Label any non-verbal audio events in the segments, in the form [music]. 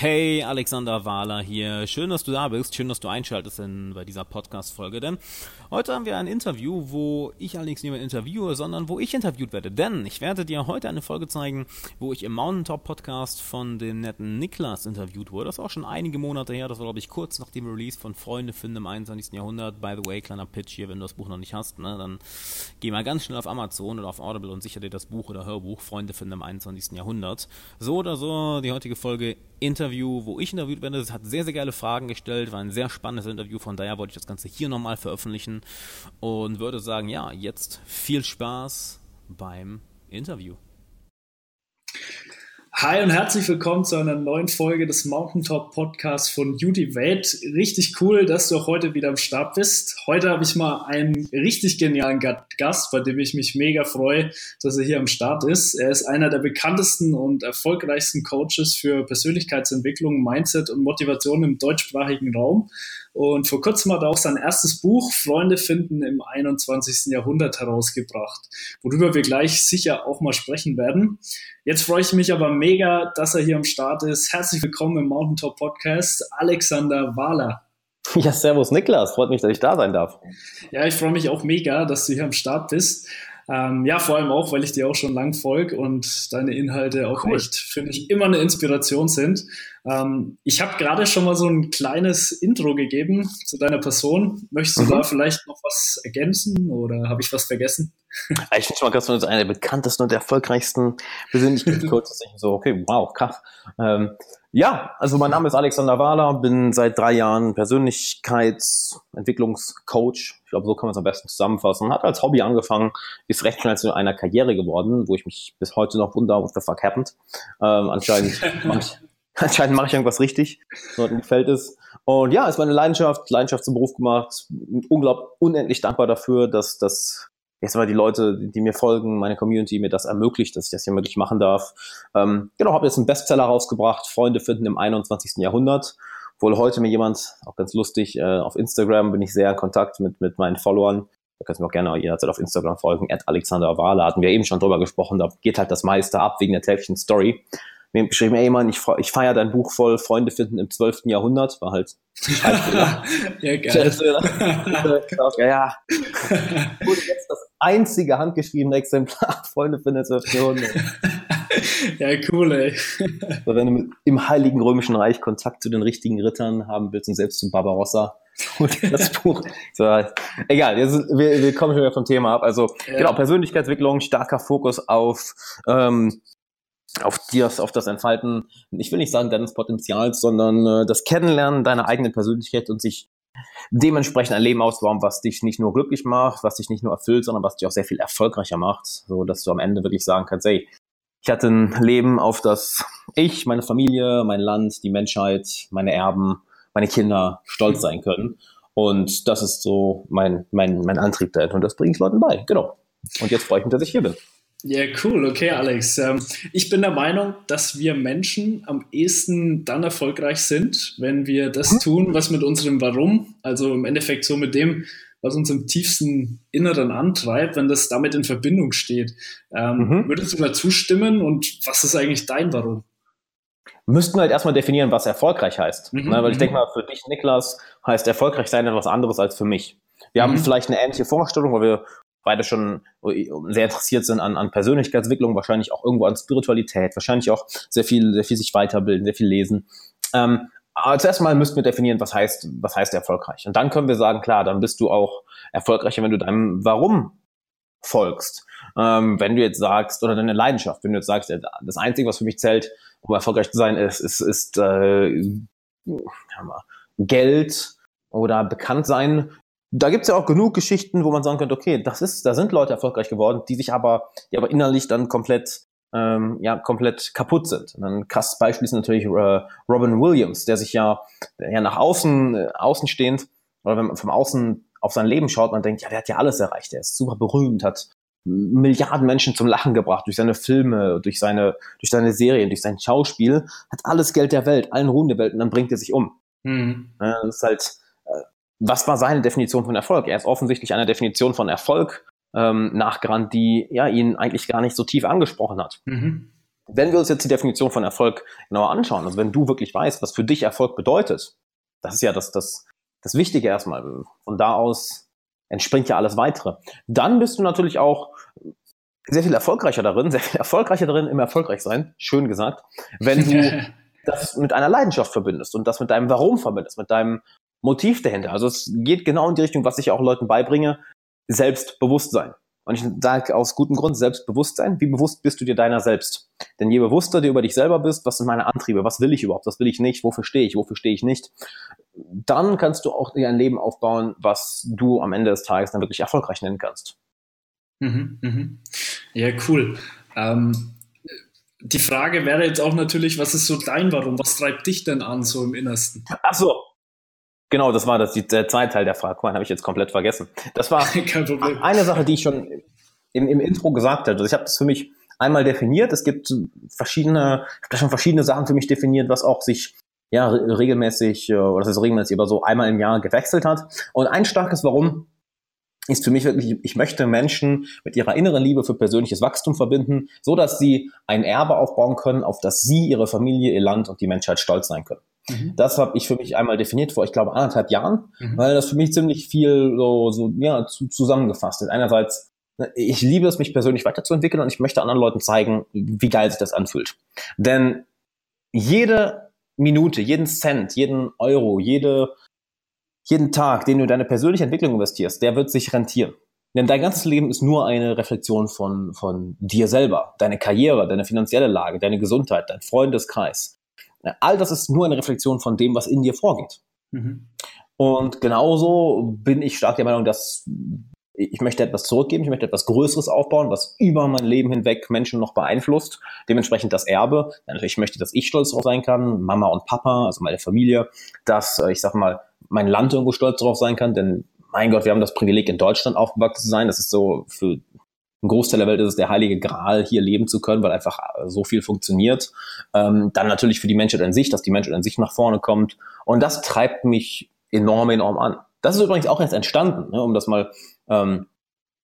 Hey, Alexander Wahler hier. Schön, dass du da bist. Schön, dass du einschaltest in, bei dieser Podcast-Folge. Denn heute haben wir ein Interview, wo ich allerdings niemand interviewe, sondern wo ich interviewt werde. Denn ich werde dir heute eine Folge zeigen, wo ich im Mountaintop Podcast von dem netten Niklas interviewt wurde. Das ist auch schon einige Monate her. Das war, glaube ich, kurz nach dem Release von Freunde finden im 21. Jahrhundert. By the way, kleiner Pitch hier, wenn du das Buch noch nicht hast, ne, dann geh mal ganz schnell auf Amazon oder auf Audible und sicher dir das Buch oder Hörbuch Freunde finden im 21. Jahrhundert. So oder so, die heutige Folge Interview, wo ich interviewt werde. Es hat sehr, sehr geile Fragen gestellt, war ein sehr spannendes Interview, von daher wollte ich das Ganze hier nochmal veröffentlichen und würde sagen, ja, jetzt viel Spaß beim Interview. Hi und herzlich willkommen zu einer neuen Folge des Mountaintop Podcasts von Udivate. Richtig cool, dass du auch heute wieder am Start bist. Heute habe ich mal einen richtig genialen Gast, bei dem ich mich mega freue, dass er hier am Start ist. Er ist einer der bekanntesten und erfolgreichsten Coaches für Persönlichkeitsentwicklung, Mindset und Motivation im deutschsprachigen Raum und vor kurzem hat er auch sein erstes Buch Freunde finden im 21. Jahrhundert herausgebracht, worüber wir gleich sicher auch mal sprechen werden. Jetzt freue ich mich aber mega, dass er hier am Start ist. Herzlich willkommen im Mountaintop Podcast, Alexander Wahler. Ja, servus Niklas, freut mich, dass ich da sein darf. Ja, ich freue mich auch mega, dass du hier am Start bist. Ähm, ja, vor allem auch, weil ich dir auch schon lang folge und deine Inhalte auch cool. echt, finde ich, immer eine Inspiration sind. Ähm, ich habe gerade schon mal so ein kleines Intro gegeben zu deiner Person. Möchtest du mhm. da vielleicht noch was ergänzen oder habe ich was vergessen? [laughs] Ich finde schon mal krass, einer der bekanntesten und erfolgreichsten Persönlichkeitscoaches. [laughs] so, okay, wow, krass. Ähm, ja, also mein Name ist Alexander Wahler, bin seit drei Jahren Persönlichkeitsentwicklungscoach. Ich glaube, so kann man es am besten zusammenfassen. Hat als Hobby angefangen, ist recht schnell zu einer Karriere geworden, wo ich mich bis heute noch wundere, what the fuck happened. Ähm, anscheinend [laughs] mache ich, anscheinend mache ich irgendwas richtig. Leuten gefällt es. Und ja, ist meine Leidenschaft, Leidenschaft zum Beruf gemacht. Unglaublich, unendlich dankbar dafür, dass das jetzt mal die Leute, die mir folgen, meine Community mir das ermöglicht, dass ich das hier wirklich machen darf. Ähm, genau, habe jetzt einen Bestseller rausgebracht, Freunde finden im 21. Jahrhundert. Wohl heute mir jemand, auch ganz lustig, äh, auf Instagram bin ich sehr in Kontakt mit, mit meinen Followern. Da kannst du mir auch gerne jederzeit auf Instagram folgen, at Alexander Wahler, hatten wir eben schon drüber gesprochen, da geht halt das meiste ab wegen der täglichen Story mir geschrieben, ey Mann, ich, ich feiere dein Buch voll, Freunde finden im 12. Jahrhundert, war halt [laughs] ja, geil. [laughs] ja, ja. Wurde jetzt einzige handgeschriebene Exemplar, [laughs] Freunde im 12. Jahrhundert. Ja, cool, ey. So, wenn du mit, im Heiligen Römischen Reich Kontakt zu den richtigen Rittern haben willst und selbst zu Barbarossa, [laughs] und das [laughs] Buch. So, egal, jetzt, wir, wir kommen schon wieder vom Thema ab. Also ja. genau, Persönlichkeitsentwicklung, starker Fokus auf ähm, auf das, auf das Entfalten, ich will nicht sagen deines Potenzials, sondern äh, das Kennenlernen deiner eigenen Persönlichkeit und sich dementsprechend ein Leben ausbauen, was dich nicht nur glücklich macht, was dich nicht nur erfüllt, sondern was dich auch sehr viel erfolgreicher macht, so dass du am Ende wirklich sagen kannst, hey, ich hatte ein Leben, auf das ich, meine Familie, mein Land, die Menschheit, meine Erben, meine Kinder stolz sein können. Und das ist so mein, mein, mein Antrieb dahinter. Und das bringe ich Leuten bei. Genau. Und jetzt freue ich mich, dass ich hier bin. Ja, cool. Okay, Alex. Ähm, ich bin der Meinung, dass wir Menschen am ehesten dann erfolgreich sind, wenn wir das hm? tun, was mit unserem Warum, also im Endeffekt so mit dem, was uns im tiefsten Inneren antreibt, wenn das damit in Verbindung steht. Ähm, mhm. Würdest du da zustimmen und was ist eigentlich dein Warum? Müssten wir halt erstmal definieren, was erfolgreich heißt. Mhm. Ne, weil ich mhm. denke mal, für dich, Niklas, heißt erfolgreich sein etwas anderes als für mich. Wir mhm. haben vielleicht eine ähnliche Vorstellung, weil wir beide schon sehr interessiert sind an, an Persönlichkeitsentwicklung, wahrscheinlich auch irgendwo an Spiritualität, wahrscheinlich auch sehr viel, sehr viel sich weiterbilden, sehr viel lesen. Ähm, aber zuerst mal müssten wir definieren, was heißt, was heißt erfolgreich. Und dann können wir sagen, klar, dann bist du auch erfolgreicher, wenn du deinem Warum folgst. Ähm, wenn du jetzt sagst, oder deine Leidenschaft, wenn du jetzt sagst, das Einzige, was für mich zählt, um erfolgreich zu sein, ist, ist, ist äh, Geld oder bekannt sein, da gibt's ja auch genug Geschichten, wo man sagen könnte, okay, das ist, da sind Leute erfolgreich geworden, die sich aber, die aber innerlich dann komplett, ähm, ja, komplett kaputt sind. Und ein krasses Beispiel ist natürlich äh, Robin Williams, der sich ja, ja nach außen, äh, außenstehend, oder wenn man vom Außen auf sein Leben schaut, man denkt, ja, der hat ja alles erreicht, der ist super berühmt, hat Milliarden Menschen zum Lachen gebracht durch seine Filme, durch seine, durch seine Serien, durch sein Schauspiel, hat alles Geld der Welt, allen Ruhm der Welt und dann bringt er sich um. Mhm. Das ist halt, was war seine Definition von Erfolg? Er ist offensichtlich einer Definition von Erfolg ähm, nachgerannt, die ja ihn eigentlich gar nicht so tief angesprochen hat. Mhm. wenn wir uns jetzt die Definition von Erfolg genauer anschauen, also wenn du wirklich weißt, was für dich Erfolg bedeutet, das ist ja das, das, das Wichtige erstmal. Von da aus entspringt ja alles weitere. Dann bist du natürlich auch sehr viel erfolgreicher darin, sehr viel erfolgreicher darin, im erfolgreich sein, schön gesagt, wenn du [laughs] das mit einer Leidenschaft verbindest und das mit deinem Warum verbindest, mit deinem Motiv dahinter. Also es geht genau in die Richtung, was ich auch Leuten beibringe, Selbstbewusstsein. Und ich sage aus gutem Grund Selbstbewusstsein. Wie bewusst bist du dir deiner selbst? Denn je bewusster du über dich selber bist, was sind meine Antriebe? Was will ich überhaupt? Was will ich nicht? Wofür stehe ich? Wofür stehe ich nicht? Dann kannst du auch dir ein Leben aufbauen, was du am Ende des Tages dann wirklich erfolgreich nennen kannst. Mhm, mhm. Ja, cool. Ähm, die Frage wäre jetzt auch natürlich, was ist so dein Warum? Was treibt dich denn an, so im Innersten? Ach so. Genau, das war das, der zweite Teil der Frage. Mann, habe ich jetzt komplett vergessen. Das war [laughs] eine Sache, die ich schon im, im Intro gesagt hatte. Also ich habe das für mich einmal definiert. Es gibt verschiedene, ich habe da schon verschiedene Sachen für mich definiert, was auch sich ja regelmäßig, äh, oder das ist regelmäßig, aber so einmal im Jahr gewechselt hat. Und ein starkes Warum ist für mich wirklich, ich möchte Menschen mit ihrer inneren Liebe für persönliches Wachstum verbinden, so dass sie ein Erbe aufbauen können, auf das sie, ihre Familie, ihr Land und die Menschheit stolz sein können. Mhm. Das habe ich für mich einmal definiert vor, ich glaube, anderthalb Jahren, mhm. weil das für mich ziemlich viel so, so ja, zu, zusammengefasst ist. Einerseits, ne, ich liebe es, mich persönlich weiterzuentwickeln und ich möchte anderen Leuten zeigen, wie geil sich das anfühlt. Denn jede Minute, jeden Cent, jeden Euro, jede jeden Tag, den du in deine persönliche Entwicklung investierst, der wird sich rentieren. Denn dein ganzes Leben ist nur eine Reflexion von, von dir selber. Deine Karriere, deine finanzielle Lage, deine Gesundheit, dein Freundeskreis. All das ist nur eine Reflexion von dem, was in dir vorgeht. Mhm. Und genauso bin ich stark der Meinung, dass ich möchte etwas zurückgeben, ich möchte etwas Größeres aufbauen, was über mein Leben hinweg Menschen noch beeinflusst. Dementsprechend das Erbe. Natürlich möchte ich, dass ich stolz drauf sein kann, Mama und Papa, also meine Familie, dass äh, ich sag mal mein Land irgendwo stolz drauf sein kann, denn mein Gott, wir haben das Privileg, in Deutschland aufgewachsen zu sein. Das ist so für einen Großteil der Welt ist es der heilige Gral, hier leben zu können, weil einfach so viel funktioniert. Ähm, dann natürlich für die Menschheit an sich, dass die Menschheit an sich nach vorne kommt. Und das treibt mich enorm, enorm an. Das ist übrigens auch erst entstanden, ne, um das mal ähm,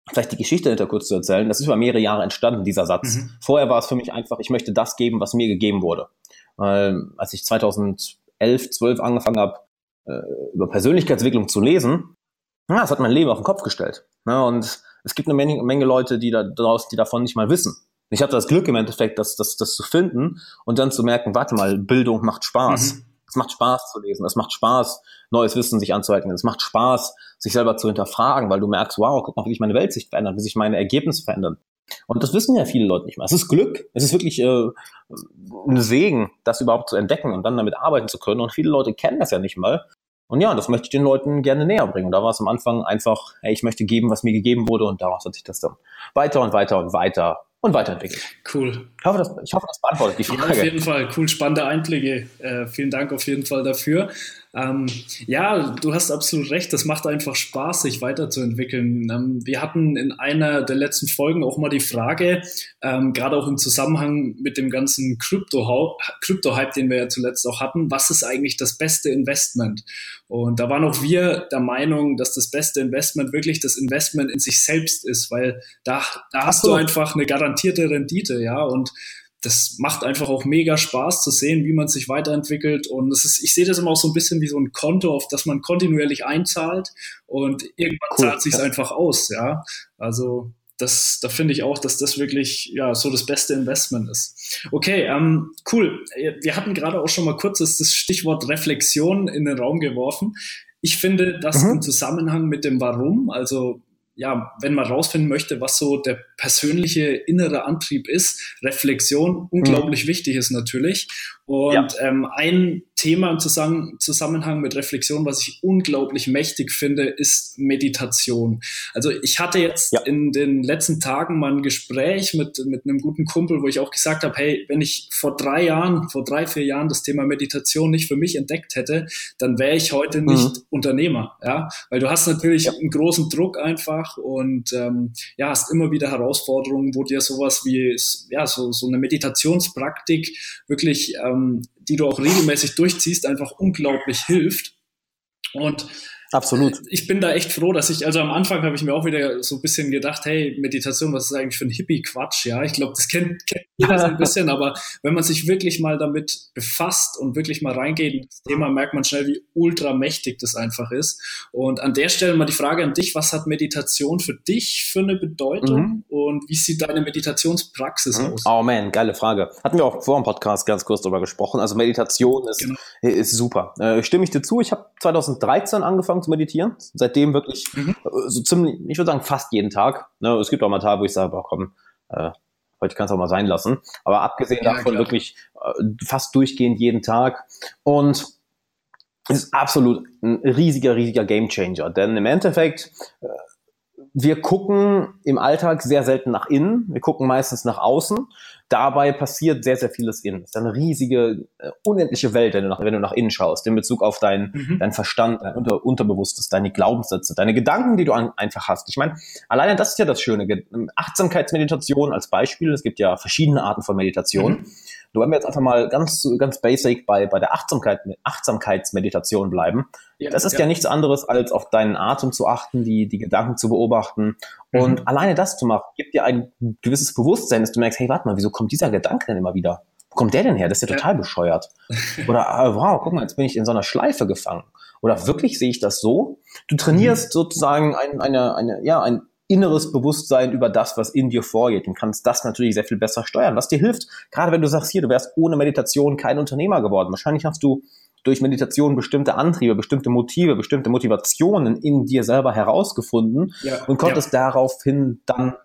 vielleicht die Geschichte hinter kurz zu erzählen. Das ist über mehrere Jahre entstanden, dieser Satz. Mhm. Vorher war es für mich einfach, ich möchte das geben, was mir gegeben wurde. Weil als ich 2011, 12 angefangen habe, äh, über Persönlichkeitsentwicklung zu lesen, ja, das hat mein Leben auf den Kopf gestellt. Ja, und es gibt eine Menge, Menge Leute, die da draußen, die davon nicht mal wissen. Ich hatte das Glück im Endeffekt, das, das, das zu finden und dann zu merken, warte mal, Bildung macht Spaß. Mhm. Es macht Spaß zu lesen, es macht Spaß, neues Wissen sich anzueignen, es macht Spaß, sich selber zu hinterfragen, weil du merkst, wow, guck mal, wie sich meine Welt sich verändert, wie sich meine Ergebnisse verändern. Und das wissen ja viele Leute nicht mehr. Es ist Glück. Es ist wirklich äh, ein Segen, das überhaupt zu entdecken und dann damit arbeiten zu können. Und viele Leute kennen das ja nicht mal. Und ja, das möchte ich den Leuten gerne näher bringen. Und da war es am Anfang einfach, hey, ich möchte geben, was mir gegeben wurde. Und daraus hat sich das dann weiter und weiter und weiter und weiterentwickelt. Cool. Ich hoffe, das, ich hoffe, das beantwortet die Frage. Ja, auf jeden Fall. Cool, spannende Einblicke. Äh, vielen Dank auf jeden Fall dafür. Ähm, ja, du hast absolut recht. Das macht einfach Spaß, sich weiterzuentwickeln. Ähm, wir hatten in einer der letzten Folgen auch mal die Frage, ähm, gerade auch im Zusammenhang mit dem ganzen Krypto-Hype, den wir ja zuletzt auch hatten, was ist eigentlich das beste Investment? Und da waren auch wir der Meinung, dass das beste Investment wirklich das Investment in sich selbst ist, weil da, da hast du einfach eine garantierte Rendite, ja. Und das macht einfach auch mega Spaß zu sehen, wie man sich weiterentwickelt. Und es ist, ich sehe das immer auch so ein bisschen wie so ein Konto, auf das man kontinuierlich einzahlt und irgendwann cool. zahlt sich ja. einfach aus, ja. Also das, da finde ich auch, dass das wirklich ja so das beste Investment ist. Okay, ähm, cool. Wir hatten gerade auch schon mal kurz das, das Stichwort Reflexion in den Raum geworfen. Ich finde, dass mhm. im Zusammenhang mit dem Warum, also ja, wenn man rausfinden möchte, was so der persönliche innere Antrieb ist, Reflexion unglaublich mhm. wichtig ist natürlich. Und ja. ähm, ein Thema im Zusammenhang mit Reflexion, was ich unglaublich mächtig finde, ist Meditation. Also ich hatte jetzt ja. in den letzten Tagen mal ein Gespräch mit, mit einem guten Kumpel, wo ich auch gesagt habe, hey, wenn ich vor drei Jahren, vor drei, vier Jahren das Thema Meditation nicht für mich entdeckt hätte, dann wäre ich heute nicht mhm. Unternehmer. Ja, weil du hast natürlich ja. einen großen Druck einfach und ähm, ja, hast immer wieder Herausforderungen, wo dir sowas wie ja, so, so eine Meditationspraktik wirklich ähm, die du auch regelmäßig durchziehst, einfach unglaublich hilft. Und Absolut. Ich bin da echt froh, dass ich, also am Anfang habe ich mir auch wieder so ein bisschen gedacht, hey, Meditation, was ist eigentlich für ein Hippie-Quatsch? Ja, ich glaube, das kennt, kennt jeder so ein bisschen, [laughs] aber wenn man sich wirklich mal damit befasst und wirklich mal reingeht in das Thema, merkt man schnell, wie ultramächtig das einfach ist. Und an der Stelle mal die Frage an dich, was hat Meditation für dich für eine Bedeutung mhm. und wie sieht deine Meditationspraxis mhm. aus? Oh man, geile Frage. Hatten wir auch vor dem Podcast ganz kurz darüber gesprochen. Also Meditation ist, genau. ist super. Äh, stimme ich dir zu, ich habe 2013 angefangen angefangen zu meditieren. Seitdem wirklich mhm. Äh, so ziemlich, ich würde sagen, fast jeden Tag. Ne, es gibt auch mal Tage, wo ich sage, boah, komm, äh, heute kann es auch mal sein lassen. Aber abgesehen ja, davon klar. wirklich äh, fast durchgehend jeden Tag. Und es ist absolut ein riesiger, riesiger Gamechanger. Denn im Endeffekt, äh, wir gucken im Alltag sehr selten nach innen, wir gucken meistens nach außen dabei passiert sehr, sehr vieles innen. Es ist eine riesige, äh, unendliche Welt, wenn du, nach, wenn du nach innen schaust, in Bezug auf deinen mhm. dein Verstand, dein Unter, Unterbewusstes, deine Glaubenssätze, deine Gedanken, die du an, einfach hast. Ich meine, alleine das ist ja das Schöne. Achtsamkeitsmeditation als Beispiel. Es gibt ja verschiedene Arten von Meditation. Mhm. Nur wenn wir jetzt einfach mal ganz, ganz basic bei, bei der Achtsamkeit, Achtsamkeitsmeditation bleiben, ja, das ist ja. ja. nichts anderes, als auf deinen Atem zu achten, die, die Gedanken zu beobachten. Und mhm. alleine das zu machen, gibt dir ein gewisses Bewusstsein, dass du merkst, hey, warte mal, wieso kommt dieser Gedanke denn immer wieder? Wo kommt der denn her? Das ist ja total bescheuert. Oder, ah, wow, guck mal, jetzt bin ich in so einer Schleife gefangen. Oder wirklich sehe ich das so? Du trainierst mhm. sozusagen ein, eine, eine, ja, ein inneres Bewusstsein über das, was in dir vorgeht und kannst das natürlich sehr viel besser steuern, was dir hilft. Gerade wenn du sagst, hier, du wärst ohne Meditation kein Unternehmer geworden. Wahrscheinlich hast du durch Meditation bestimmte Antriebe, bestimmte Motive, bestimmte Motivationen in dir selber herausgefunden ja, und konntest ja. daraufhin dann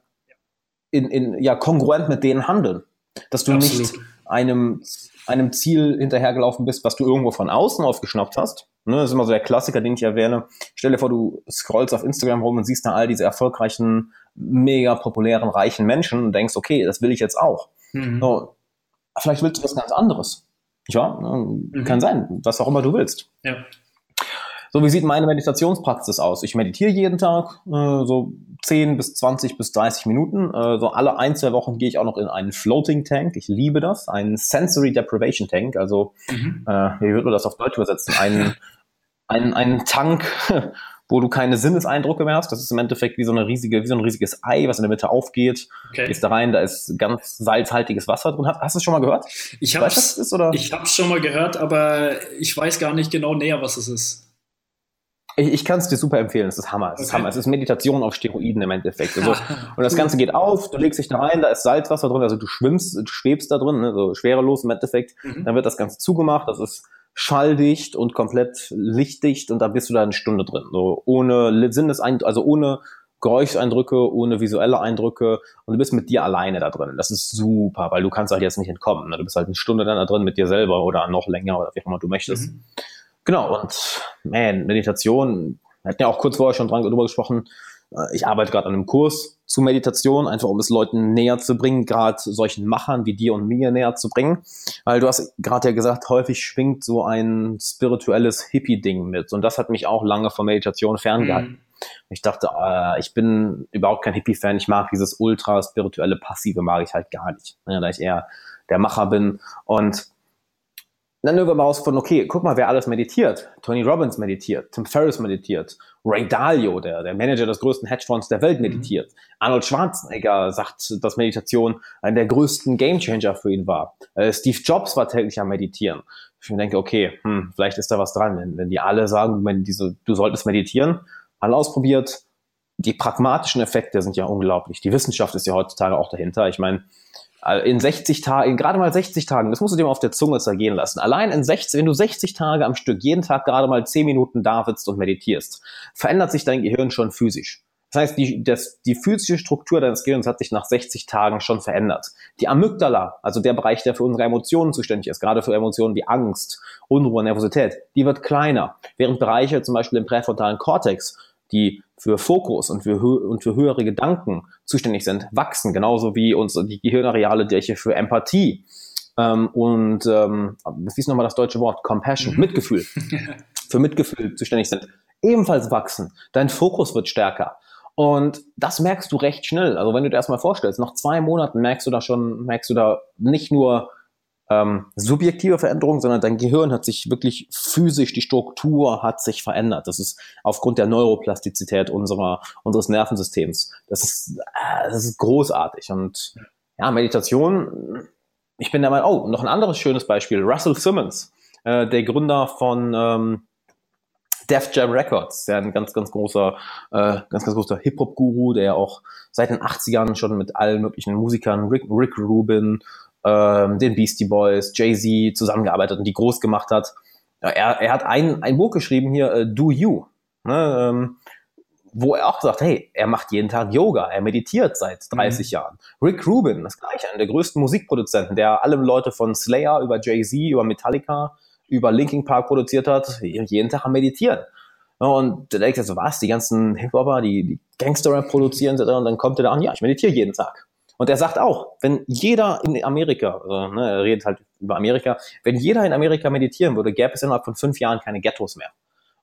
in, in, ja, kongruent mit denen handeln. Dass du Absolut. nicht einem, einem Ziel hinterhergelaufen bist, was du irgendwo von außen aufgeschnappt hast, Ne, das ist immer so der Klassiker, den ich erwähne. Stell dir vor, du scrollst auf Instagram rum und siehst da all diese erfolgreichen, mega populären, reichen Menschen und denkst, okay, das will ich jetzt auch. Mhm. So, vielleicht willst du was ganz anderes. Ja, ne, mhm. kann sein, was auch immer du willst. Ja. So, wie sieht meine Meditationspraxis aus? Ich meditiere jeden Tag, äh, so 10 bis 20 bis 30 Minuten. Äh, so alle ein, zwei Wochen gehe ich auch noch in einen Floating Tank. Ich liebe das. Einen Sensory Deprivation Tank. Also, mhm. äh, wie würde man das auf Deutsch übersetzen? Einen einen, einen Tank, [laughs] wo du keine Sinneseindrücke mehr hast. Das ist im Endeffekt wie so eine riesige, wie so ein riesiges Ei, was in der Mitte aufgeht. Okay. Gehst da rein, da ist ganz salzhaltiges Wasser drin. Hast, hast du es schon mal gehört? Ich habe es schon mal gehört, aber ich weiß gar nicht genau näher, was es ist. Ich, ich kann es dir super empfehlen. Es ist Hammer. Es okay. ist Hammer. Es ist Meditation auf Steroiden im Endeffekt. Also, [laughs] und das Ganze geht auf, du legst dich da rein, da ist Salzwasser drin, also du schwimmst, du schwebst da drin, ne, so schwerelos im Endeffekt. Mhm. Dann wird das Ganze zugemacht. Das ist schalldicht und komplett lichtdicht und da bist du da eine Stunde drin. So ohne Sinneseindrücke, also ohne Geräuscheindrücke, ohne visuelle Eindrücke und du bist mit dir alleine da drin. Das ist super, weil du kannst halt jetzt nicht entkommen. Ne? Du bist halt eine Stunde dann da drin mit dir selber oder noch länger oder wie auch immer du möchtest. Mhm. Genau, und man, Meditation, wir hatten ja auch kurz vorher schon dran drüber gesprochen, äh, ich arbeite gerade an einem Kurs zu Meditation, einfach um es Leuten näher zu bringen, gerade solchen Machern wie dir und mir näher zu bringen. Weil du hast gerade ja gesagt, häufig schwingt so ein spirituelles Hippie-Ding mit. Und das hat mich auch lange von Meditation ferngehalten. Mhm. Ich dachte, äh, ich bin überhaupt kein Hippie-Fan. Ich mag dieses ultra spirituelle Passive, mag ich halt gar nicht. Ja, da ich eher der Macher bin. Und dann irgendwann mal herausgefunden, okay, guck mal, wer alles meditiert. Tony Robbins meditiert, Tim Ferriss meditiert, Ray Dalio, der, der Manager des größten Hedgefonds der Welt, meditiert. Mhm. Arnold Schwarzenegger sagt, dass Meditation einer der größten Gamechanger für ihn war. Äh, Steve Jobs war täglich am Meditieren. Ich denke, okay, hm, vielleicht ist da was dran, wenn, wenn die alle sagen, wenn diese, du solltest meditieren, alle ausprobiert. Die pragmatischen Effekte sind ja unglaublich. Die Wissenschaft ist ja heutzutage auch dahinter. Ich meine, in 60 Tagen, gerade mal 60 Tagen, das musst du dir mal auf der Zunge zergehen lassen. Allein in 60, wenn du 60 Tage am Stück jeden Tag gerade mal 10 Minuten da sitzt und meditierst, verändert sich dein Gehirn schon physisch. Das heißt, die, das, die physische Struktur deines Gehirns hat sich nach 60 Tagen schon verändert. Die Amygdala, also der Bereich, der für unsere Emotionen zuständig ist, gerade für Emotionen wie Angst, Unruhe, Nervosität, die wird kleiner. Während Bereiche zum Beispiel im präfrontalen Kortex, die für Fokus und für, und für höhere Gedanken zuständig sind, wachsen, genauso wie uns die Gehirnareale, welche für Empathie ähm, und ähm, was ist nochmal das deutsche Wort? Compassion, mhm. Mitgefühl, [laughs] für Mitgefühl zuständig sind, ebenfalls wachsen. Dein Fokus wird stärker. Und das merkst du recht schnell. Also wenn du dir erstmal vorstellst, nach zwei Monaten merkst du da schon, merkst du da nicht nur ähm, subjektive Veränderung, sondern dein Gehirn hat sich wirklich physisch, die Struktur hat sich verändert. Das ist aufgrund der Neuroplastizität unserer, unseres Nervensystems. Das ist, äh, das ist großartig. Und ja, Meditation, ich bin der Meinung, oh, noch ein anderes schönes Beispiel, Russell Simmons, äh, der Gründer von ähm, Def Jam Records, der ein ganz, ganz großer, äh, ganz, ganz großer Hip-Hop-Guru, der auch seit den 80ern schon mit allen möglichen Musikern, Rick, Rick Rubin, ähm, den Beastie Boys, Jay-Z zusammengearbeitet und die groß gemacht hat. Er, er hat ein, ein Buch geschrieben hier, äh, Do You, ne, ähm, wo er auch sagt, hey, er macht jeden Tag Yoga, er meditiert seit 30 mhm. Jahren. Rick Rubin, das gleiche, einer der größten Musikproduzenten, der alle Leute von Slayer über Jay-Z, über Metallica, über Linkin Park produziert hat, jeden Tag am Meditieren. Und da denkt er so, was, die ganzen Hip-Hopper, die, die Gangster-Rap produzieren, und dann kommt er da an, ja, ich meditiere jeden Tag. Und er sagt auch, wenn jeder in Amerika, also, ne, er redet halt über Amerika, wenn jeder in Amerika meditieren würde, gäbe es innerhalb von fünf Jahren keine Ghettos mehr.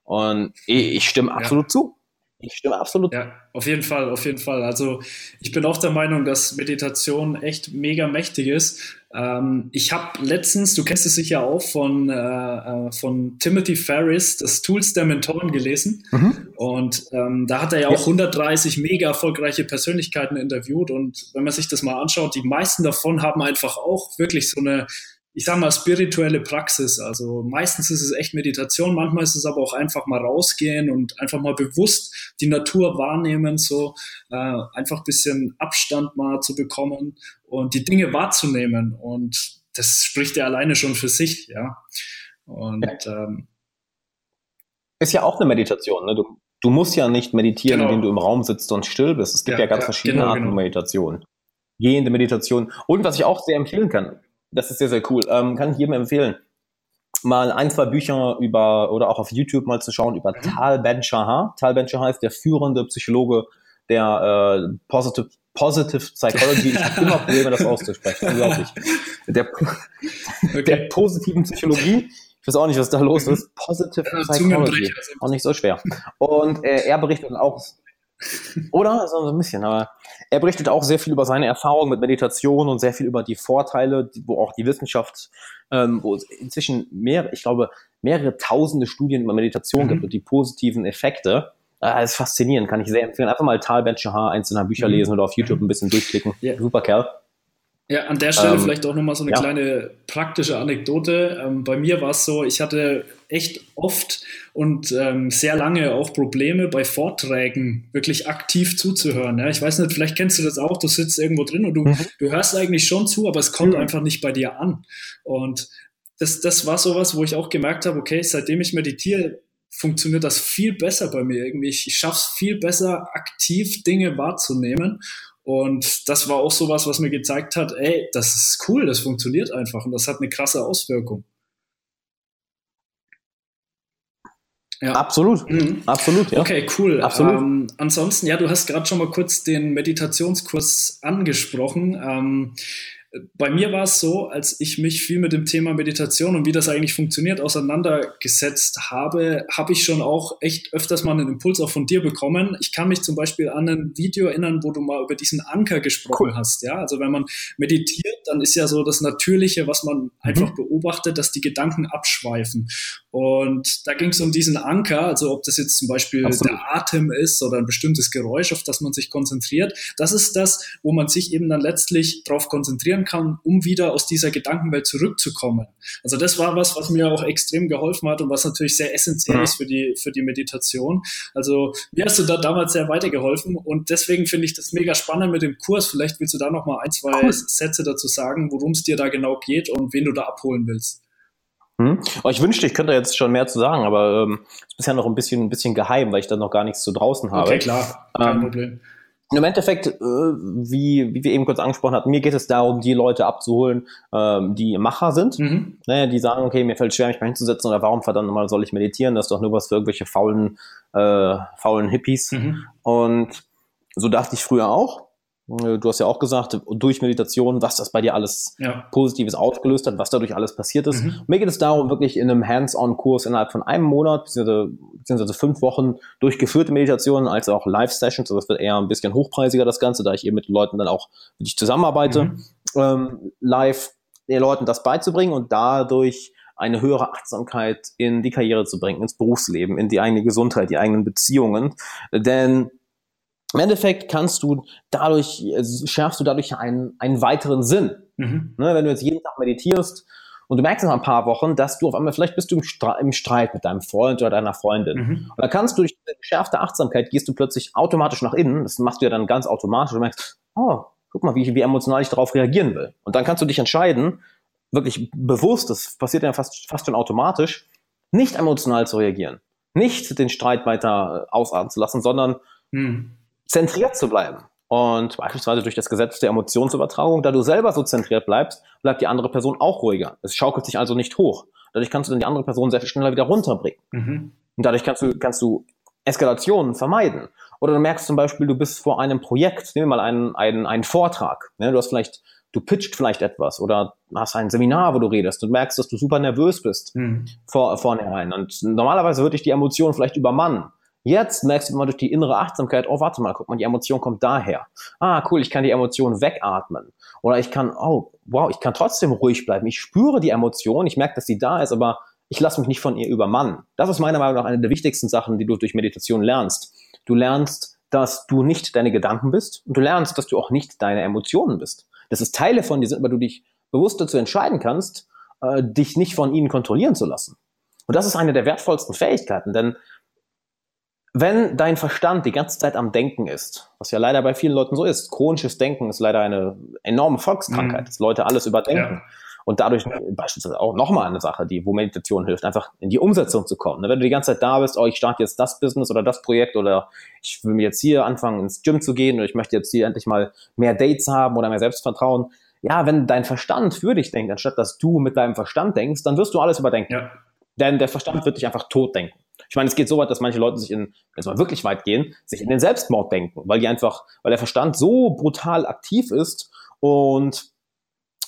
Und ich, ich stimme absolut ja. zu. Ich stimme absolut. Ja, auf jeden Fall, auf jeden Fall. Also ich bin auch der Meinung, dass Meditation echt mega mächtig ist. Ähm, ich habe letztens, du kennst es sicher auch von, äh, äh, von Timothy Ferris, das Tools der Mentoren gelesen. Mhm. Und ähm, da hat er ja auch ja. 130 mega erfolgreiche Persönlichkeiten interviewt. Und wenn man sich das mal anschaut, die meisten davon haben einfach auch wirklich so eine ich sag mal, spirituelle Praxis. Also meistens ist es echt Meditation, manchmal ist es aber auch einfach mal rausgehen und einfach mal bewusst die Natur wahrnehmen, so äh, einfach bisschen Abstand mal zu bekommen und die Dinge wahrzunehmen. Und das spricht ja alleine schon für sich, ja. Und ähm, ist ja auch eine Meditation, ne? Du, du musst ja nicht meditieren, genau. indem du im Raum sitzt und still bist. Es gibt ja, ja ganz ja, verschiedene genau, Arten genau. von Meditation. Gehende Meditation. Und was ich auch sehr empfehlen kann, das ist sehr, sehr cool. Ähm, kann ich jedem empfehlen, mal ein, zwei Bücher über oder auch auf YouTube mal zu schauen über mhm. Tal Ben-Shahar. Tal Ben-Shahar ist der führende Psychologe der äh, Positive, Positive Psychology. Ich habe immer Probleme, das auszusprechen. Unglaublich. Der, okay. der positiven Psychologie. Ich weiß auch nicht, was da los ist. Positive Psychology. Auch nicht so schwer. Und äh, er berichtet auch oder? So ein bisschen, aber er berichtet auch sehr viel über seine Erfahrungen mit Meditation und sehr viel über die Vorteile, wo auch die Wissenschaft, ähm, wo es inzwischen mehr, ich glaube, mehrere tausende Studien über Meditation mhm. gibt und die positiven Effekte. Ah, das ist faszinierend, kann ich sehr empfehlen. Einfach mal Tal Ben Shahar einzelner Bücher mhm. lesen oder auf YouTube ein bisschen durchklicken. Yeah. Super Kerl. Ja, an der Stelle ähm, vielleicht auch nochmal so eine ja. kleine praktische Anekdote. Ähm, bei mir war es so, ich hatte echt oft und ähm, sehr lange auch Probleme bei Vorträgen wirklich aktiv zuzuhören. Ja? Ich weiß nicht, vielleicht kennst du das auch, du sitzt irgendwo drin und du, mhm. du hörst eigentlich schon zu, aber es kommt mhm. einfach nicht bei dir an. Und das, das war sowas, wo ich auch gemerkt habe, okay, seitdem ich meditiere, funktioniert das viel besser bei mir irgendwie. Ich, ich schaffe es viel besser, aktiv Dinge wahrzunehmen und das war auch sowas, was mir gezeigt hat, ey, das ist cool, das funktioniert einfach und das hat eine krasse Auswirkung. Ja. Absolut, mhm. absolut, ja. Okay, cool. Absolut. Ähm, ansonsten, ja, du hast gerade schon mal kurz den Meditationskurs angesprochen. Ähm, bei mir war es so, als ich mich viel mit dem Thema Meditation und wie das eigentlich funktioniert auseinandergesetzt habe, habe ich schon auch echt öfters mal einen Impuls auch von dir bekommen. Ich kann mich zum Beispiel an ein Video erinnern, wo du mal über diesen Anker gesprochen cool. hast. Ja, also wenn man meditiert, dann ist ja so das Natürliche, was man mhm. einfach beobachtet, dass die Gedanken abschweifen. Und da ging es um diesen Anker, also ob das jetzt zum Beispiel Absolut. der Atem ist oder ein bestimmtes Geräusch, auf das man sich konzentriert. Das ist das, wo man sich eben dann letztlich darauf konzentrieren kann, um wieder aus dieser Gedankenwelt zurückzukommen. Also das war was, was mir auch extrem geholfen hat und was natürlich sehr essentiell ja. ist für die, für die Meditation. Also mir hast du da damals sehr weitergeholfen und deswegen finde ich das mega spannend mit dem Kurs. Vielleicht willst du da noch mal ein, zwei cool. Sätze dazu sagen, worum es dir da genau geht und wen du da abholen willst. Hm. Oh, ich wünschte, ich könnte jetzt schon mehr zu sagen, aber ähm, ist bisher noch ein bisschen, ein bisschen geheim, weil ich da noch gar nichts zu draußen habe. Okay, klar, kein ähm, Problem. Im Endeffekt, äh, wie, wie wir eben kurz angesprochen hatten, mir geht es darum, die Leute abzuholen, ähm, die Macher sind, mhm. ne, die sagen, okay, mir fällt schwer, mich mal hinzusetzen oder warum verdammt mal soll ich meditieren? Das ist doch nur was für irgendwelche faulen, äh, faulen Hippies. Mhm. Und so dachte ich früher auch. Äh, du hast ja auch gesagt, durch Meditation, was das bei dir alles ja. Positives ausgelöst hat, was dadurch alles passiert ist. Mhm. Mir geht es darum, wirklich in einem Hands-on-Kurs innerhalb von einem Monat, beziehungsweise, beziehungsweise fünf Wochen durchgeführte Meditationen, als auch Live-Sessions. Also das wird eher ein bisschen hochpreisiger, das Ganze, da ich eben mit Leuten dann auch wirklich zusammenarbeite, mhm. ähm, live den Leuten das beizubringen und dadurch eine höhere Achtsamkeit in die Karriere zu bringen, ins Berufsleben, in die eigene Gesundheit, die eigenen Beziehungen. Denn im Endeffekt kannst du dadurch, schärfst du dadurch einen, einen weiteren Sinn. Mhm. Ne, wenn du jetzt jeden Tag meditierst und du merkst nach ein paar Wochen, dass du auf einmal, vielleicht bist du im, Stre im Streit mit deinem Freund oder deiner Freundin. Mhm. Und dann kannst du durch diese geschärfte Achtsamkeit, gehst du plötzlich automatisch nach innen, das machst du ja dann ganz automatisch und merkst, oh, guck mal, wie, wie emotional ich darauf reagieren will. Und dann kannst du dich entscheiden, wirklich bewusst, das passiert ja fast, fast schon automatisch, nicht emotional zu reagieren. Nicht den Streit weiter äh, ausarten zu lassen, sondern hm. Zentriert zu bleiben. Und beispielsweise durch das Gesetz der Emotionsübertragung, da du selber so zentriert bleibst, bleibt die andere Person auch ruhiger. Es schaukelt sich also nicht hoch. Dadurch kannst du dann die andere Person sehr viel schneller wieder runterbringen. Mhm. Und dadurch kannst du, kannst du Eskalationen vermeiden. Oder du merkst zum Beispiel, du bist vor einem Projekt, nehmen wir mal einen, einen, einen Vortrag. Ne? Du hast vielleicht du pitcht vielleicht etwas oder hast ein Seminar, wo du redest und merkst, dass du super nervös bist mhm. vor, vornherein. Und normalerweise würde dich die Emotion vielleicht übermannen. Jetzt merkst du mal durch die innere Achtsamkeit, oh, warte mal, guck mal, die Emotion kommt daher. Ah, cool, ich kann die Emotion wegatmen. Oder ich kann, oh, wow, ich kann trotzdem ruhig bleiben. Ich spüre die Emotion, ich merke, dass sie da ist, aber ich lasse mich nicht von ihr übermannen. Das ist meiner Meinung nach eine der wichtigsten Sachen, die du durch Meditation lernst. Du lernst, dass du nicht deine Gedanken bist und du lernst, dass du auch nicht deine Emotionen bist dass es Teile von dir sind, aber du dich bewusst dazu entscheiden kannst, äh, dich nicht von ihnen kontrollieren zu lassen. Und das ist eine der wertvollsten Fähigkeiten, denn wenn dein Verstand die ganze Zeit am Denken ist, was ja leider bei vielen Leuten so ist, chronisches Denken ist leider eine enorme Volkskrankheit, mhm. dass Leute alles überdenken. Ja. Und dadurch beispielsweise auch nochmal eine Sache, die, wo Meditation hilft, einfach in die Umsetzung zu kommen. Wenn du die ganze Zeit da bist, oh, ich starte jetzt das Business oder das Projekt oder ich will mir jetzt hier anfangen, ins Gym zu gehen oder ich möchte jetzt hier endlich mal mehr Dates haben oder mehr Selbstvertrauen. Ja, wenn dein Verstand für dich denkt, anstatt dass du mit deinem Verstand denkst, dann wirst du alles überdenken. Ja. Denn der Verstand wird dich einfach tot denken. Ich meine, es geht so weit, dass manche Leute sich in, wenn es mal wirklich weit gehen, sich in den Selbstmord denken, weil die einfach, weil der Verstand so brutal aktiv ist und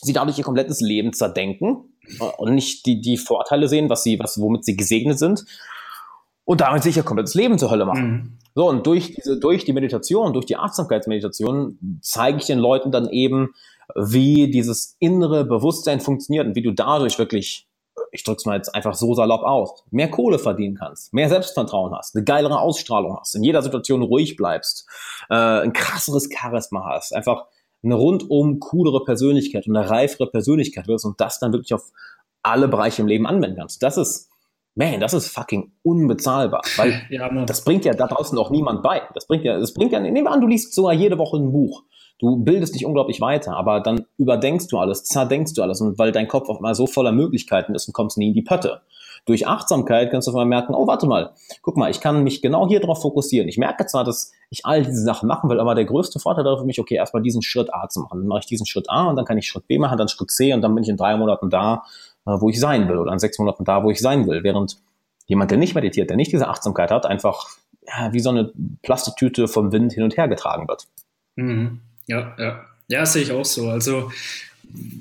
sie dadurch ihr komplettes Leben zerdenken äh, und nicht die, die Vorteile sehen, was sie, was, womit sie gesegnet sind und damit sich ihr komplettes Leben zur Hölle machen. Mhm. So, und durch diese, durch die Meditation, durch die Achtsamkeitsmeditation zeige ich den Leuten dann eben, wie dieses innere Bewusstsein funktioniert und wie du dadurch wirklich, ich drück's mal jetzt einfach so salopp aus, mehr Kohle verdienen kannst, mehr Selbstvertrauen hast, eine geilere Ausstrahlung hast, in jeder Situation ruhig bleibst, äh, ein krasseres Charisma hast, einfach eine rundum coolere Persönlichkeit und eine reifere Persönlichkeit wirst und das dann wirklich auf alle Bereiche im Leben anwenden kannst. Das ist, man, das ist fucking unbezahlbar, weil ja, das bringt ja da draußen auch niemand bei. Das bringt ja, das bringt ja, nehmen wir an, du liest sogar jede Woche ein Buch. Du bildest dich unglaublich weiter, aber dann überdenkst du alles, zerdenkst du alles und weil dein Kopf auch mal so voller Möglichkeiten ist und kommst nie in die Pötte. Durch Achtsamkeit kannst du auf einmal merken, oh, warte mal, guck mal, ich kann mich genau hier drauf fokussieren. Ich merke zwar, dass ich all diese Sachen machen will, aber der größte Vorteil darauf für mich, okay, erstmal diesen Schritt A zu machen. Dann mache ich diesen Schritt A und dann kann ich Schritt B machen, dann Schritt C und dann bin ich in drei Monaten da, äh, wo ich sein will oder in sechs Monaten da, wo ich sein will. Während jemand, der nicht meditiert, der nicht diese Achtsamkeit hat, einfach ja, wie so eine Plastiktüte vom Wind hin und her getragen wird. Mhm. Ja, ja. Ja, sehe ich auch so. Also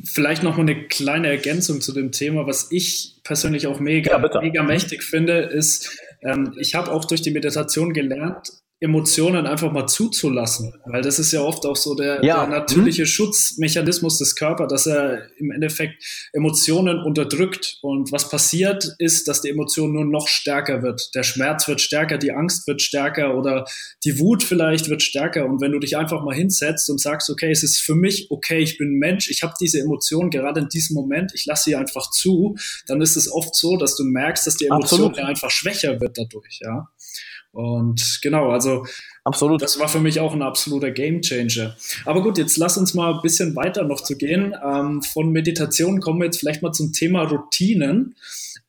Vielleicht noch mal eine kleine Ergänzung zu dem Thema, was ich persönlich auch mega, ja, mega mächtig finde, ist, ähm, ich habe auch durch die Meditation gelernt, Emotionen einfach mal zuzulassen, weil das ist ja oft auch so der, ja. der natürliche mhm. Schutzmechanismus des Körpers, dass er im Endeffekt Emotionen unterdrückt und was passiert ist, dass die Emotion nur noch stärker wird. Der Schmerz wird stärker, die Angst wird stärker oder die Wut vielleicht wird stärker und wenn du dich einfach mal hinsetzt und sagst, okay, es ist für mich okay, ich bin Mensch, ich habe diese Emotion gerade in diesem Moment, ich lasse sie einfach zu, dann ist es oft so, dass du merkst, dass die Emotion einfach schwächer wird dadurch, ja. Und genau, also Absolut. Das war für mich auch ein absoluter Gamechanger. Aber gut, jetzt lass uns mal ein bisschen weiter noch zu gehen. Ähm, von Meditation kommen wir jetzt vielleicht mal zum Thema Routinen.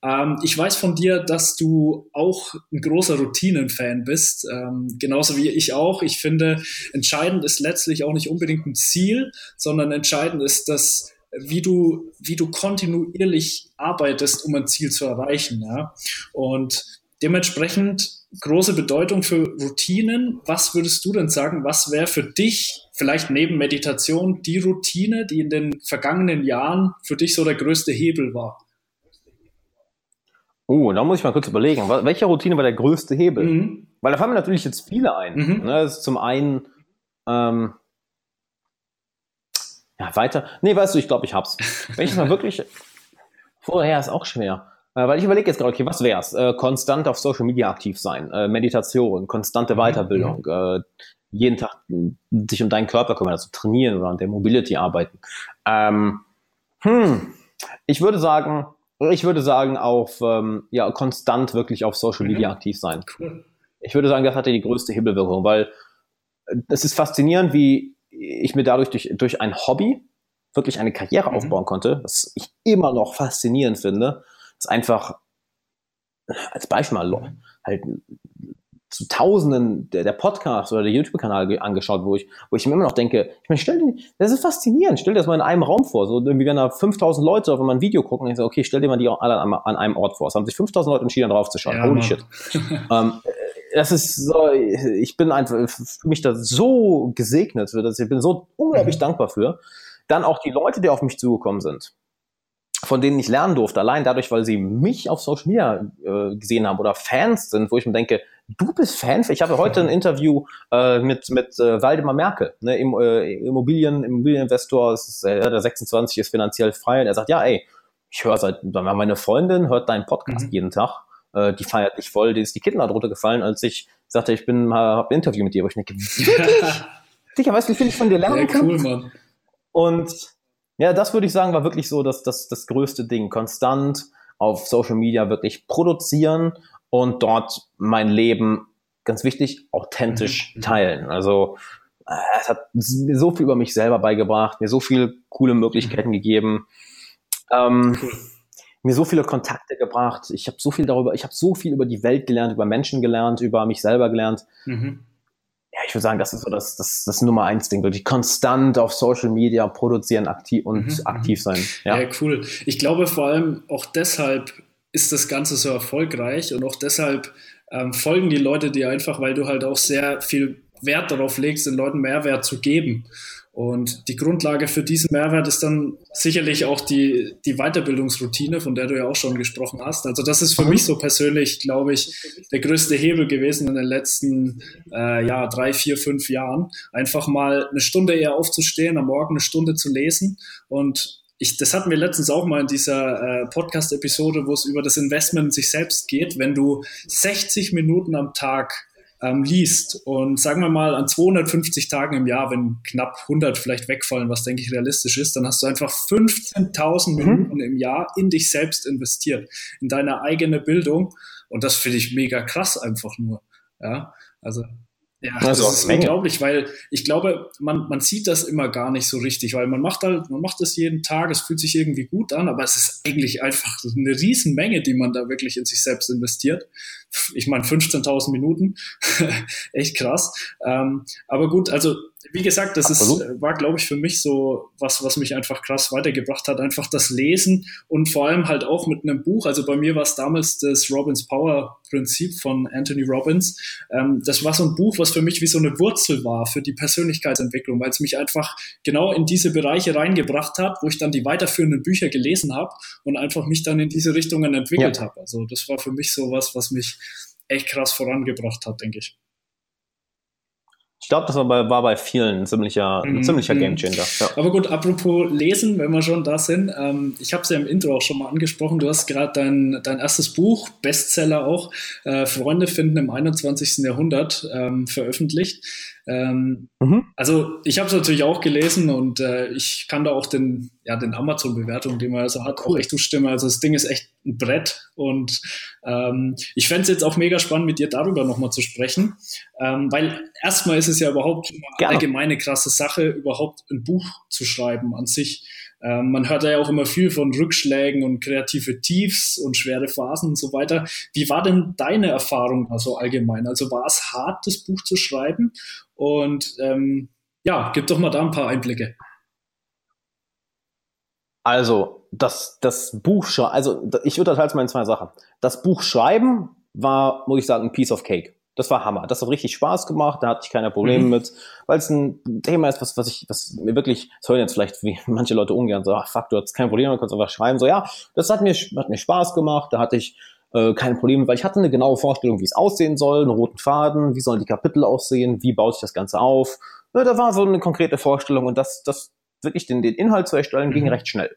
Ähm, ich weiß von dir, dass du auch ein großer Routinen-Fan bist, ähm, genauso wie ich auch. Ich finde, entscheidend ist letztlich auch nicht unbedingt ein Ziel, sondern entscheidend ist das, wie du, wie du kontinuierlich arbeitest, um ein Ziel zu erreichen. Ja? Und dementsprechend große Bedeutung für Routinen. Was würdest du denn sagen, was wäre für dich vielleicht neben Meditation die Routine, die in den vergangenen Jahren für dich so der größte Hebel war? Oh, da muss ich mal kurz überlegen. Welche Routine war der größte Hebel? Mhm. Weil da fallen mir natürlich jetzt viele ein. Mhm. Ne, das ist zum einen ähm, Ja, weiter. Nee, weißt du, ich glaube, ich hab's. Wenn ich mal wirklich. [laughs] Vorher ist auch schwer. Äh, weil ich überlege jetzt gerade, okay, was wär's? Äh, konstant auf Social Media aktiv sein, äh, Meditation, konstante mhm, Weiterbildung, mhm. äh, jeden Tag sich um deinen Körper kümmern, also trainieren oder an der Mobility arbeiten. Ähm, hm, ich würde sagen, ich würde sagen, auf ähm, ja, konstant wirklich auf Social Media mhm. aktiv sein. Cool. Ich würde sagen, das hatte die größte Hebelwirkung, weil äh, es ist faszinierend, wie ich mir dadurch durch, durch ein Hobby wirklich eine Karriere mhm. aufbauen konnte, was ich immer noch faszinierend finde. Das einfach als Beispiel mal halt zu Tausenden der, der Podcasts oder der YouTube-Kanal angeschaut, wo ich, wo ich mir immer noch denke, ich meine, stell dir, das ist faszinierend, stell dir das mal in einem Raum vor, so irgendwie wenn da 5000 Leute auf ein Video gucken, ich so, okay, stell dir mal die alle an, an einem Ort vor. Es haben sich 5000 Leute entschieden, drauf zu schauen. Ja, Holy Mann. shit. [laughs] ähm, das ist so, ich bin einfach für mich da so gesegnet, dass ich bin so unglaublich mhm. dankbar für. Dann auch die Leute, die auf mich zugekommen sind von denen ich lernen durfte, allein dadurch, weil sie mich auf Social Media äh, gesehen haben oder Fans sind, wo ich mir denke, du bist Fan? Ich habe heute ein Interview äh, mit, mit äh, Waldemar Merkel, ne, Im, äh, Immobilien, Immobilieninvestor, ist, äh, der 26 ist finanziell frei und er sagt, ja, ey, ich höre seit, meine Freundin hört deinen Podcast mhm. jeden Tag, äh, die feiert dich voll, die ist die Kinder drunter gefallen, als ich sagte, ich bin, habe ein Interview mit dir, wo ich denke, wirklich? [laughs] Digga, weißt du, wie viel ich von dir lernen ja, cool, kann? Mann. Und ja, das würde ich sagen, war wirklich so das, das, das größte Ding. Konstant auf Social Media wirklich produzieren und dort mein Leben, ganz wichtig, authentisch mhm. teilen. Also äh, es hat mir so viel über mich selber beigebracht, mir so viele coole Möglichkeiten mhm. gegeben, ähm, mir so viele Kontakte gebracht. Ich habe so viel darüber, ich habe so viel über die Welt gelernt, über Menschen gelernt, über mich selber gelernt. Mhm ich würde sagen, das ist so das, das, das Nummer eins Ding, wirklich konstant auf Social Media produzieren aktiv und mhm, aktiv sein. Ja. ja, cool. Ich glaube vor allem auch deshalb ist das Ganze so erfolgreich und auch deshalb ähm, folgen die Leute dir einfach, weil du halt auch sehr viel Wert darauf legst, den Leuten Mehrwert zu geben. Und die Grundlage für diesen Mehrwert ist dann sicherlich auch die, die Weiterbildungsroutine, von der du ja auch schon gesprochen hast. Also das ist für mhm. mich so persönlich, glaube ich, der größte Hebel gewesen in den letzten äh, ja, drei, vier, fünf Jahren. Einfach mal eine Stunde eher aufzustehen, am Morgen eine Stunde zu lesen. Und ich, das hatten wir letztens auch mal in dieser äh, Podcast-Episode, wo es über das Investment in sich selbst geht. Wenn du 60 Minuten am Tag ähm, liest und sagen wir mal an 250 Tagen im Jahr, wenn knapp 100 vielleicht wegfallen, was denke ich realistisch ist, dann hast du einfach 15.000 mhm. Minuten im Jahr in dich selbst investiert, in deine eigene Bildung und das finde ich mega krass einfach nur. Ja, also ja, das, das ist unglaublich, weil ich glaube, man, man sieht das immer gar nicht so richtig, weil man macht halt, man macht das jeden Tag, es fühlt sich irgendwie gut an, aber es ist eigentlich einfach eine Riesenmenge, die man da wirklich in sich selbst investiert. Ich meine, 15.000 Minuten, [laughs] echt krass. Ähm, aber gut, also wie gesagt, das ist, war, glaube ich, für mich so was, was mich einfach krass weitergebracht hat. Einfach das Lesen und vor allem halt auch mit einem Buch. Also bei mir war es damals das Robbins Power Prinzip von Anthony Robbins. Ähm, das war so ein Buch, was für mich wie so eine Wurzel war für die Persönlichkeitsentwicklung, weil es mich einfach genau in diese Bereiche reingebracht hat, wo ich dann die weiterführenden Bücher gelesen habe und einfach mich dann in diese Richtungen entwickelt ja. habe. Also das war für mich so was, was mich echt krass vorangebracht hat, denke ich. Ich glaube, das war bei, war bei vielen ein ziemlicher, ein mhm. ziemlicher mhm. Gamechanger. Ja. Aber gut, apropos Lesen, wenn wir schon da sind. Ähm, ich habe es ja im Intro auch schon mal angesprochen. Du hast gerade dein, dein erstes Buch, Bestseller auch, äh, Freunde finden im 21. Jahrhundert, ähm, veröffentlicht. Ähm, mhm. Also ich habe es natürlich auch gelesen und äh, ich kann da auch den, ja, den Amazon-Bewertungen, die man also hat, auch echt zustimmen. Also das Ding ist echt ein Brett und ähm, ich fände es jetzt auch mega spannend, mit dir darüber nochmal zu sprechen, ähm, weil erstmal ist es ja überhaupt eine allgemeine krasse Sache, überhaupt ein Buch zu schreiben an sich. Ähm, man hört ja auch immer viel von Rückschlägen und kreative Tiefs und schwere Phasen und so weiter. Wie war denn deine Erfahrung da so allgemein? Also war es hart, das Buch zu schreiben? Und ähm, ja, gib doch mal da ein paar Einblicke. Also, das, das Buch, also ich das halt mal in zwei Sachen. Das Buch schreiben war, muss ich sagen, ein Piece of Cake. Das war Hammer. Das hat richtig Spaß gemacht. Da hatte ich keine Probleme mhm. mit, weil es ein Thema ist, was, was ich, was mir wirklich, das hören jetzt vielleicht wie [laughs] manche Leute ungern so, ach fuck, du hast kein Problem, du kannst einfach schreiben. So, ja, das hat mir, hat mir Spaß gemacht. Da hatte ich äh, keine Probleme, weil ich hatte eine genaue Vorstellung, wie es aussehen soll, einen roten Faden, wie sollen die Kapitel aussehen, wie baut sich das Ganze auf. Ja, da war so eine konkrete Vorstellung und das, das wirklich den, den Inhalt zu erstellen, ging Mhm. recht schnell.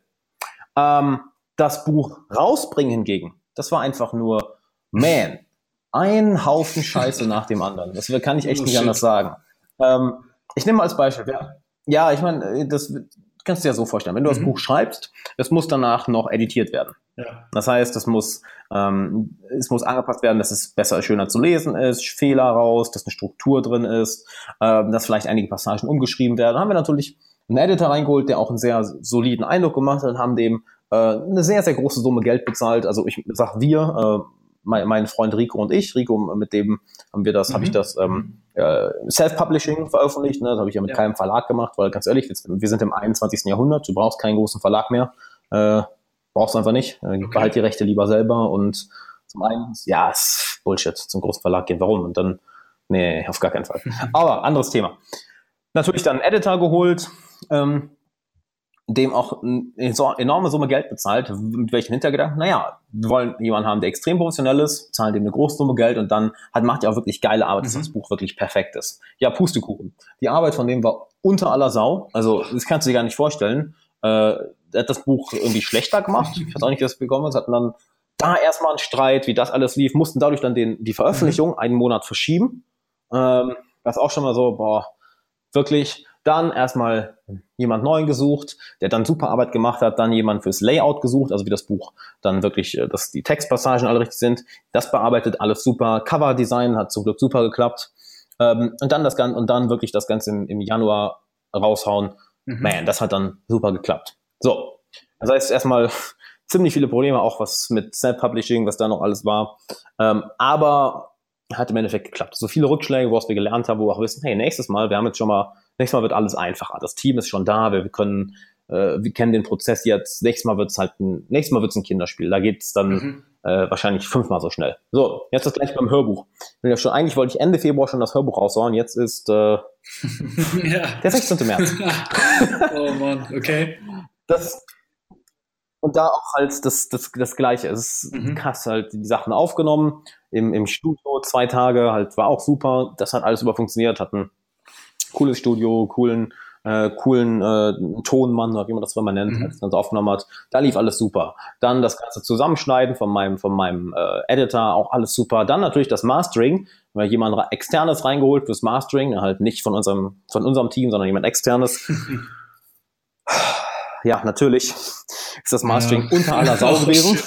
Ähm, das Buch rausbringen hingegen, das war einfach nur, man, ein Haufen Scheiße nach dem anderen. Das kann ich echt Oh, nicht shit. anders sagen. Ähm, ich nehme mal als Beispiel, ja, ja ich meine, das kannst du dir ja so vorstellen. Wenn du das Mhm. Buch schreibst, es muss danach noch editiert werden. Ja. Das heißt, es muss, ähm, es muss angepasst werden, dass es besser, schöner zu lesen ist, Fehler raus, dass eine Struktur drin ist, ähm, dass vielleicht einige Passagen umgeschrieben werden. Da haben wir natürlich einen Editor reingeholt, der auch einen sehr soliden Eindruck gemacht hat, haben dem äh, eine sehr, sehr große Summe Geld bezahlt. Also ich sag wir, äh, mein, mein Freund Rico und ich, Rico, mit dem haben wir das, Mhm. habe ich das ähm, äh, Self-Publishing veröffentlicht. Ne? Das habe ich ja mit Ja. keinem Verlag gemacht, weil ganz ehrlich, wir sind im 21. Jahrhundert, du brauchst keinen großen Verlag mehr. Äh, brauchst du einfach nicht. Äh, Okay. Behalt die Rechte lieber selber und zum einen, ja, ist Bullshit, zum großen Verlag gehen. Warum? Und dann, nee, auf gar keinen Fall. [laughs] Aber anderes Thema. Natürlich dann einen Editor geholt, ähm, dem auch eine enorme Summe Geld bezahlt. Mit welchen Hintergedanken? Naja, wir wollen jemanden haben, der extrem professionell ist, zahlen dem eine große Summe Geld und dann hat, macht er auch wirklich geile Arbeit, dass Mhm. das Buch wirklich perfekt ist. Ja, Pustekuchen. Die Arbeit von dem war unter aller Sau. Also, das kannst du dir gar nicht vorstellen. Äh, er hat das Buch irgendwie schlechter gemacht. Ich weiß auch nicht, wie das bekommen ist. Hatten dann da erstmal einen Streit, wie das alles lief, mussten dadurch dann den, die Veröffentlichung einen Monat verschieben. Ähm, das auch schon mal so, boah, wirklich. Dann erstmal jemand Neuen gesucht, der dann super Arbeit gemacht hat, dann jemand fürs Layout gesucht, also wie das Buch dann wirklich, äh, dass die Textpassagen alle richtig sind. Das bearbeitet alles super. Coverdesign hat zum Glück super geklappt. Ähm, und dann das Ganze, und dann wirklich das Ganze im, im Januar raushauen. Mhm. Man, das hat dann super geklappt. So. Das heißt erstmal [laughs] ziemlich viele Probleme, auch was mit Self-Publishing, was da noch alles war. Ähm, aber hat im Endeffekt geklappt. So viele Rückschläge, woraus wir gelernt haben, wo wir auch wissen, hey, nächstes Mal, wir haben jetzt schon mal, nächstes Mal wird alles einfacher. Das Team ist schon da, wir, wir können, äh, wir kennen den Prozess jetzt, nächstes Mal wird es halt ein, nächstes Mal wird es ein Kinderspiel. Da geht es dann Mhm. äh, wahrscheinlich fünfmal so schnell. So, jetzt das gleiche beim Hörbuch. Bin ja schon, eigentlich wollte ich Ende Februar schon das Hörbuch raushauen, jetzt ist äh, [laughs] ja. der 16. März. [laughs] oh Mann, okay. das und da auch halt das, das, das Gleiche. Es ist Mhm. krass, halt die Sachen aufgenommen, im, im Studio zwei Tage, halt war auch super. Das hat alles super funktioniert, hat ein cooles Studio, coolen, äh, coolen äh, Tonmann, oder wie man das immer nennt, Mhm. als das Ganze aufgenommen hat. Da lief alles super. Dann das ganze Zusammenschneiden von meinem, von meinem äh, Editor, auch alles super. Dann natürlich das Mastering, weil jemand externes reingeholt fürs Mastering, halt nicht von unserem, von unserem Team, sondern jemand externes. [laughs] ja, natürlich ist das Mastering Ja. unter aller Sau [laughs] gewesen.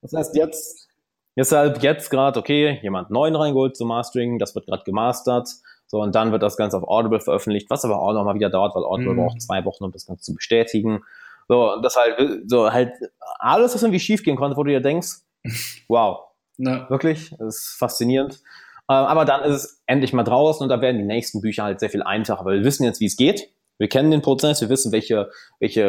das heißt jetzt, deshalb jetzt gerade, okay, jemand neuen reingeholt zum Mastering, das wird gerade gemastert. So, und dann wird das Ganze auf Audible veröffentlicht, was aber auch nochmal wieder dauert, weil Audible Mhm. braucht zwei Wochen, um das Ganze zu bestätigen. So, und das halt, so halt, alles, was irgendwie schief gehen konnte, wo du dir denkst, [laughs] wow, Na, Wirklich, das ist faszinierend. Äh, aber dann ist es endlich mal draußen und da werden die nächsten Bücher halt sehr viel einfacher, weil wir wissen jetzt, wie es geht. Wir kennen den Prozess, wir wissen, welche, welche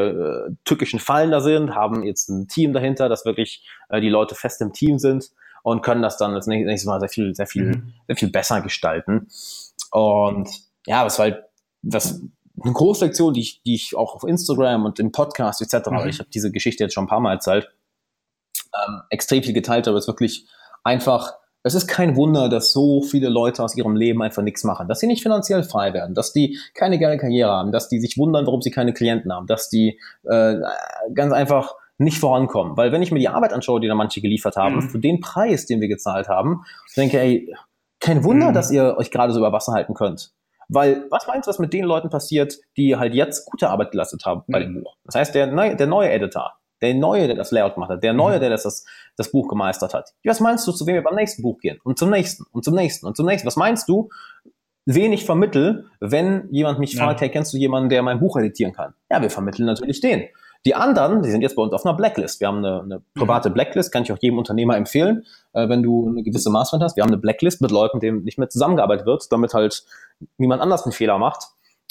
äh, tückischen Fallen da sind, haben jetzt ein Team dahinter, dass wirklich äh, die Leute fest im Team sind und können das dann das nächste Mal sehr viel, sehr viel, Mhm. sehr viel besser gestalten. Und ja, das war halt das eine große Lektion, die ich, die ich auch auf Instagram und im Podcast etc. Mhm. Ich habe diese Geschichte jetzt schon ein paar Mal erzählt ähm, extrem viel geteilt, aber es ist wirklich einfach, es ist kein Wunder, dass so viele Leute aus ihrem Leben einfach nichts machen, dass sie nicht finanziell frei werden, dass die keine geile Karriere haben, dass die sich wundern, warum sie keine Klienten haben, dass die äh, ganz einfach nicht vorankommen. Weil wenn ich mir die Arbeit anschaue, die da manche geliefert haben, Mhm. für den Preis, den wir gezahlt haben, ich denke, ey, kein Wunder, Mhm. dass ihr euch gerade so über Wasser halten könnt. Weil, was meinst du, was mit den Leuten passiert, die halt jetzt gute Arbeit geleistet haben bei dem Mhm. Buch? Das heißt, der, neu, der neue Editor, der neue, der das Layout gemacht hat, der neue, Mhm. der das, das, das Buch gemeistert hat. Was meinst du, zu wem wir beim nächsten Buch gehen? Und zum nächsten, und zum nächsten, und zum nächsten. Was meinst du, wen ich vermittel, wenn jemand mich Ja. fragt, hey, kennst du jemanden, der mein Buch editieren kann? Ja, wir vermitteln natürlich den. Die anderen, die sind jetzt bei uns auf einer Blacklist. Wir haben eine, eine private Blacklist, kann ich auch jedem Unternehmer empfehlen, äh, wenn du eine gewisse Maßwand hast. Wir haben eine Blacklist mit Leuten, denen nicht mehr zusammengearbeitet wird, damit halt niemand anders einen Fehler macht,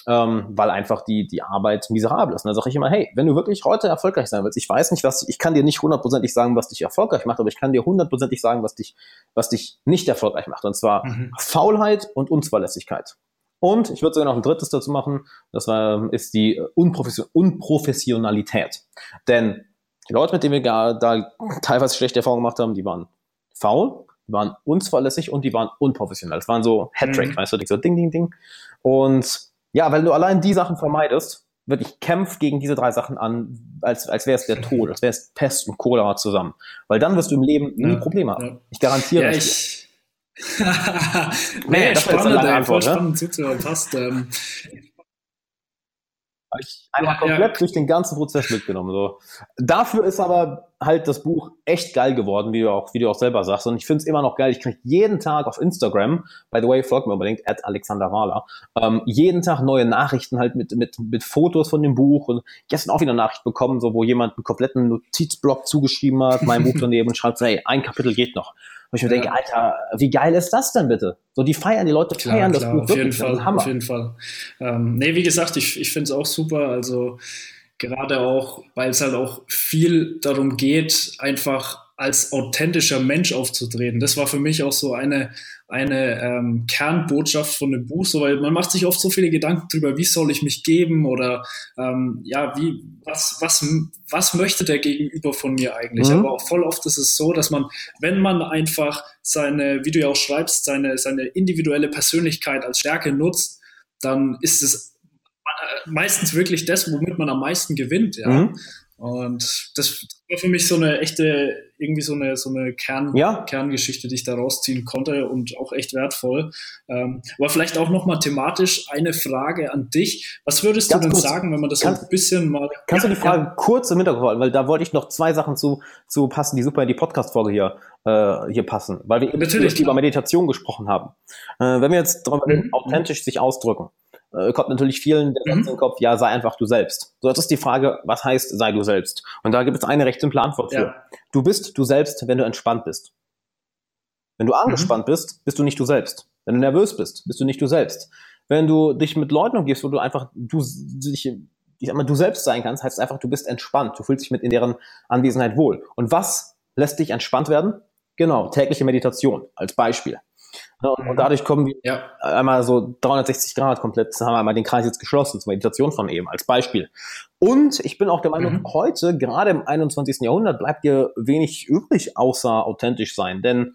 ähm, weil einfach die, die Arbeit miserabel ist. Und dann sage ich immer, hey, wenn du wirklich heute erfolgreich sein willst, ich weiß nicht, was, ich kann dir nicht hundertprozentig sagen, was dich erfolgreich macht, aber ich kann dir hundertprozentig sagen, was dich, was dich nicht erfolgreich macht. Und zwar Mhm. Faulheit und Unzuverlässigkeit. Und ich würde sogar noch ein drittes dazu machen, das war, ist die Unprofession Unprofessionalität. Denn die Leute, mit denen wir da teilweise schlechte Erfahrungen gemacht haben, die waren faul, die waren unzuverlässig und die waren unprofessionell. Das waren so Hattrick, Mhm. weißt du, so Ding, Ding, Ding. Und Ja, weil du allein die Sachen vermeidest, wirklich kämpf gegen diese drei Sachen an, als, als wäre es der Tod, als wäre es Pest und Cholera zusammen. Weil dann wirst du im Leben nie ja, Probleme haben. Ja. Ich garantiere ja, ich, nee, das spannend, ist eine Antwort, ne? spannend zuzuhören, passt. Ähm, habe ich einmal ja, komplett ja. durch den ganzen Prozess mitgenommen. So. Dafür ist aber halt das Buch echt geil geworden, wie du auch, wie du auch selber sagst. Und ich finde es immer noch geil. Ich kriege jeden Tag auf Instagram, by the way, folgt mir unbedingt, at Alexander Wahler, ähm, jeden Tag neue Nachrichten halt mit, mit, mit Fotos von dem Buch. Und gestern auch wieder eine Nachricht bekommen, so wo jemand einen kompletten Notizblock zugeschrieben hat, mein Buch [laughs] daneben und schreibt, hey, ein Kapitel geht noch. Wo ich mir ja. denke, Alter, wie geil ist das denn bitte? So, die feiern, die Leute klar, feiern klar, das Buch auf wirklich. Jeden Fall, Hammer. Auf jeden Fall. Ähm, nee, wie gesagt, ich, ich finde es auch super. Also gerade auch, weil es halt auch viel darum geht, einfach als authentischer Mensch aufzutreten. Das war für mich auch so eine, eine ähm, Kernbotschaft von dem Buch, so, weil man macht sich oft so viele Gedanken darüber, wie soll ich mich geben oder ähm, ja, wie, was, was, was möchte der Gegenüber von mir eigentlich? Mhm. Aber auch voll oft ist es so, dass man, wenn man einfach seine, wie du ja auch schreibst, seine, seine individuelle Persönlichkeit als Stärke nutzt, dann ist es äh, meistens wirklich das, womit man am meisten gewinnt, ja. Mhm. Und das war für mich so eine echte, irgendwie so eine, so eine Kern, ja. Kerngeschichte, die ich da rausziehen konnte und auch echt wertvoll. Ähm, aber vielleicht auch nochmal thematisch eine Frage an dich. Was würdest Ganz du denn kurz, sagen, wenn man das kannst, so ein bisschen mal. Kannst ja, du die Frage ja. kurz im Hintergrund halten, weil da wollte ich noch zwei Sachen zu, zu passen, die super in die Podcast-Folge hier, äh, hier passen, weil wir Natürlich, über Meditation gesprochen haben. Äh, wenn wir jetzt darüber mhm. authentisch sich ausdrücken, äh, kommt natürlich vielen der Satz mhm. im Kopf, ja, sei einfach du selbst. So, jetzt ist die Frage, was heißt, sei du selbst? Und da gibt es eine recht simple Antwort für. Ja. Du bist du selbst, wenn du entspannt bist. Wenn du angespannt mhm. bist, bist du nicht du selbst. Wenn du nervös bist, bist du nicht du selbst. Wenn du dich mit Leuten umgibst, wo du einfach du, dich, ich sag mal, du selbst sein kannst, heißt es einfach, du bist entspannt. Du fühlst dich mit in deren Anwesenheit wohl. Und was lässt dich entspannt werden? Genau, tägliche Meditation als Beispiel. Und, und, dadurch kommen wir ja. einmal so 360 Grad komplett, haben wir einmal den Kreis jetzt geschlossen zur Meditation von eben als Beispiel. Und ich bin auch der Meinung, mhm. heute, gerade im 21. Jahrhundert, bleibt dir wenig übrig, außer authentisch sein. Denn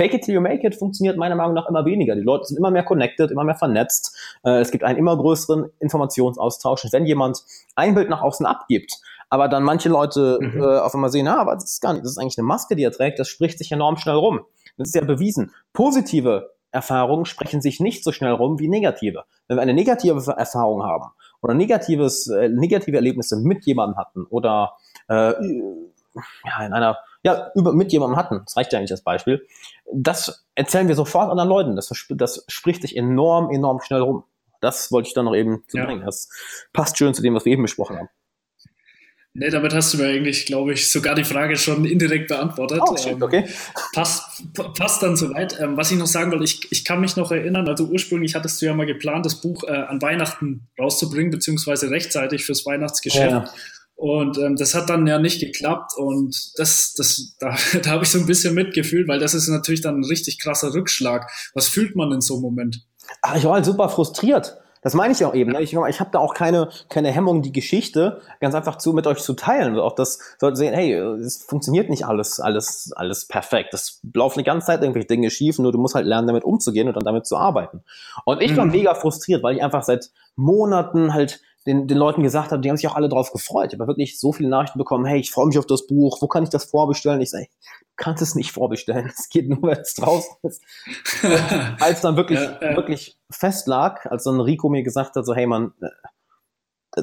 Fake it till you make it funktioniert meiner Meinung nach immer weniger. Die Leute sind immer mehr connected, immer mehr vernetzt. Äh, es gibt einen immer größeren Informationsaustausch. Und wenn jemand ein Bild nach außen abgibt, aber dann manche Leute mhm. äh, auf einmal sehen, ah, aber das ist gar nicht, das ist eigentlich eine Maske, die er trägt, das spricht sich enorm schnell rum. Das ist ja bewiesen. Positive Erfahrungen sprechen sich nicht so schnell rum wie negative. Wenn wir eine negative Erfahrung haben oder negatives, äh, negative Erlebnisse mit jemandem hatten oder äh, ja, in einer, ja, über, mit jemandem hatten, das reicht ja eigentlich als Beispiel, das erzählen wir sofort anderen Leuten. Das, das spricht sich enorm, enorm schnell rum. Das wollte ich dann noch eben zu ja. bringen. Das passt schön zu dem, was wir eben besprochen haben. Nee, damit hast du mir eigentlich, glaube ich, sogar die Frage schon indirekt beantwortet. Oh, shit, ähm, okay. passt, passt dann soweit. Ähm, was ich noch sagen wollte, ich, ich kann mich noch erinnern, also ursprünglich hattest du ja mal geplant, das Buch äh, an Weihnachten rauszubringen, beziehungsweise rechtzeitig fürs Weihnachtsgeschäft. Ja. Und ähm, das hat dann ja nicht geklappt und das, das, da, [laughs] da habe ich so ein bisschen mitgefühlt, weil das ist natürlich dann ein richtig krasser Rückschlag. Was fühlt man in so einem Moment? Ach, ich war halt super frustriert. Das meine ich auch eben. Ne? Ich, ich habe da auch keine, keine Hemmung, die Geschichte ganz einfach zu mit euch zu teilen. Auch das sollte sehen, hey, es funktioniert nicht alles, alles, alles perfekt. Das laufen die ganze Zeit irgendwelche Dinge schief, nur du musst halt lernen, damit umzugehen und dann damit zu arbeiten. Und ich war mhm. mega frustriert, weil ich einfach seit Monaten halt den, den Leuten gesagt habe, die haben sich auch alle drauf gefreut. Ich habe wirklich so viele Nachrichten bekommen, hey, ich freue mich auf das Buch, wo kann ich das vorbestellen? Ich sage, kannst es nicht vorbestellen, es geht nur, wenn es draußen ist. als dann wirklich, [laughs] ja, ja. wirklich fest lag, als dann Rico mir gesagt hat, so, hey man, äh,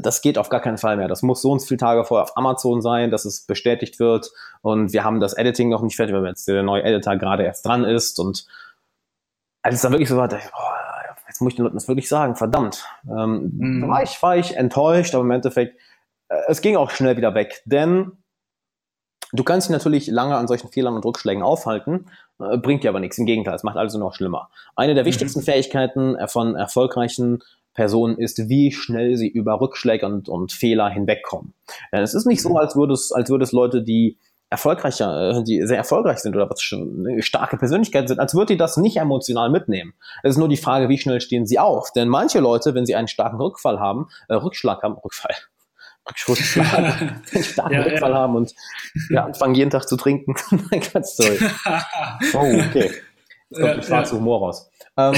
das geht auf gar keinen Fall mehr. Das muss so und so viele Tage vorher auf Amazon sein, dass es bestätigt wird. Und wir haben das Editing noch nicht fertig, weil jetzt der neue Editor gerade erst dran ist. Und als es dann wirklich so war, dachte ich, boah, jetzt muss ich den Leuten das wirklich sagen, verdammt. Ähm, mhm. war, ich, war ich enttäuscht, aber im Endeffekt, äh, es ging auch schnell wieder weg, denn du kannst dich natürlich lange an solchen Fehlern und Rückschlägen aufhalten, äh, bringt dir aber nichts. Im Gegenteil, es macht also noch schlimmer. Eine der mhm. wichtigsten Fähigkeiten von erfolgreichen Personen ist, wie schnell sie über Rückschläge und, und Fehler hinwegkommen. Denn es ist nicht so, als würde es, als würde es Leute, die erfolgreicher, äh, die sehr erfolgreich sind oder was schon eine starke Persönlichkeit sind, als würde die das nicht emotional mitnehmen. Es ist nur die Frage, wie schnell stehen sie auf. Denn manche Leute, wenn sie einen starken Rückfall haben, äh, Rückschlag haben, Rückfall, Rückschlag, [laughs] einen starken ja, Rückfall ja. haben und ja, anfangen jeden Tag zu trinken. [laughs] Ganz [laughs] toll. oh, okay. Jetzt kommt ja, die schwarze ja. Humor raus. Ähm,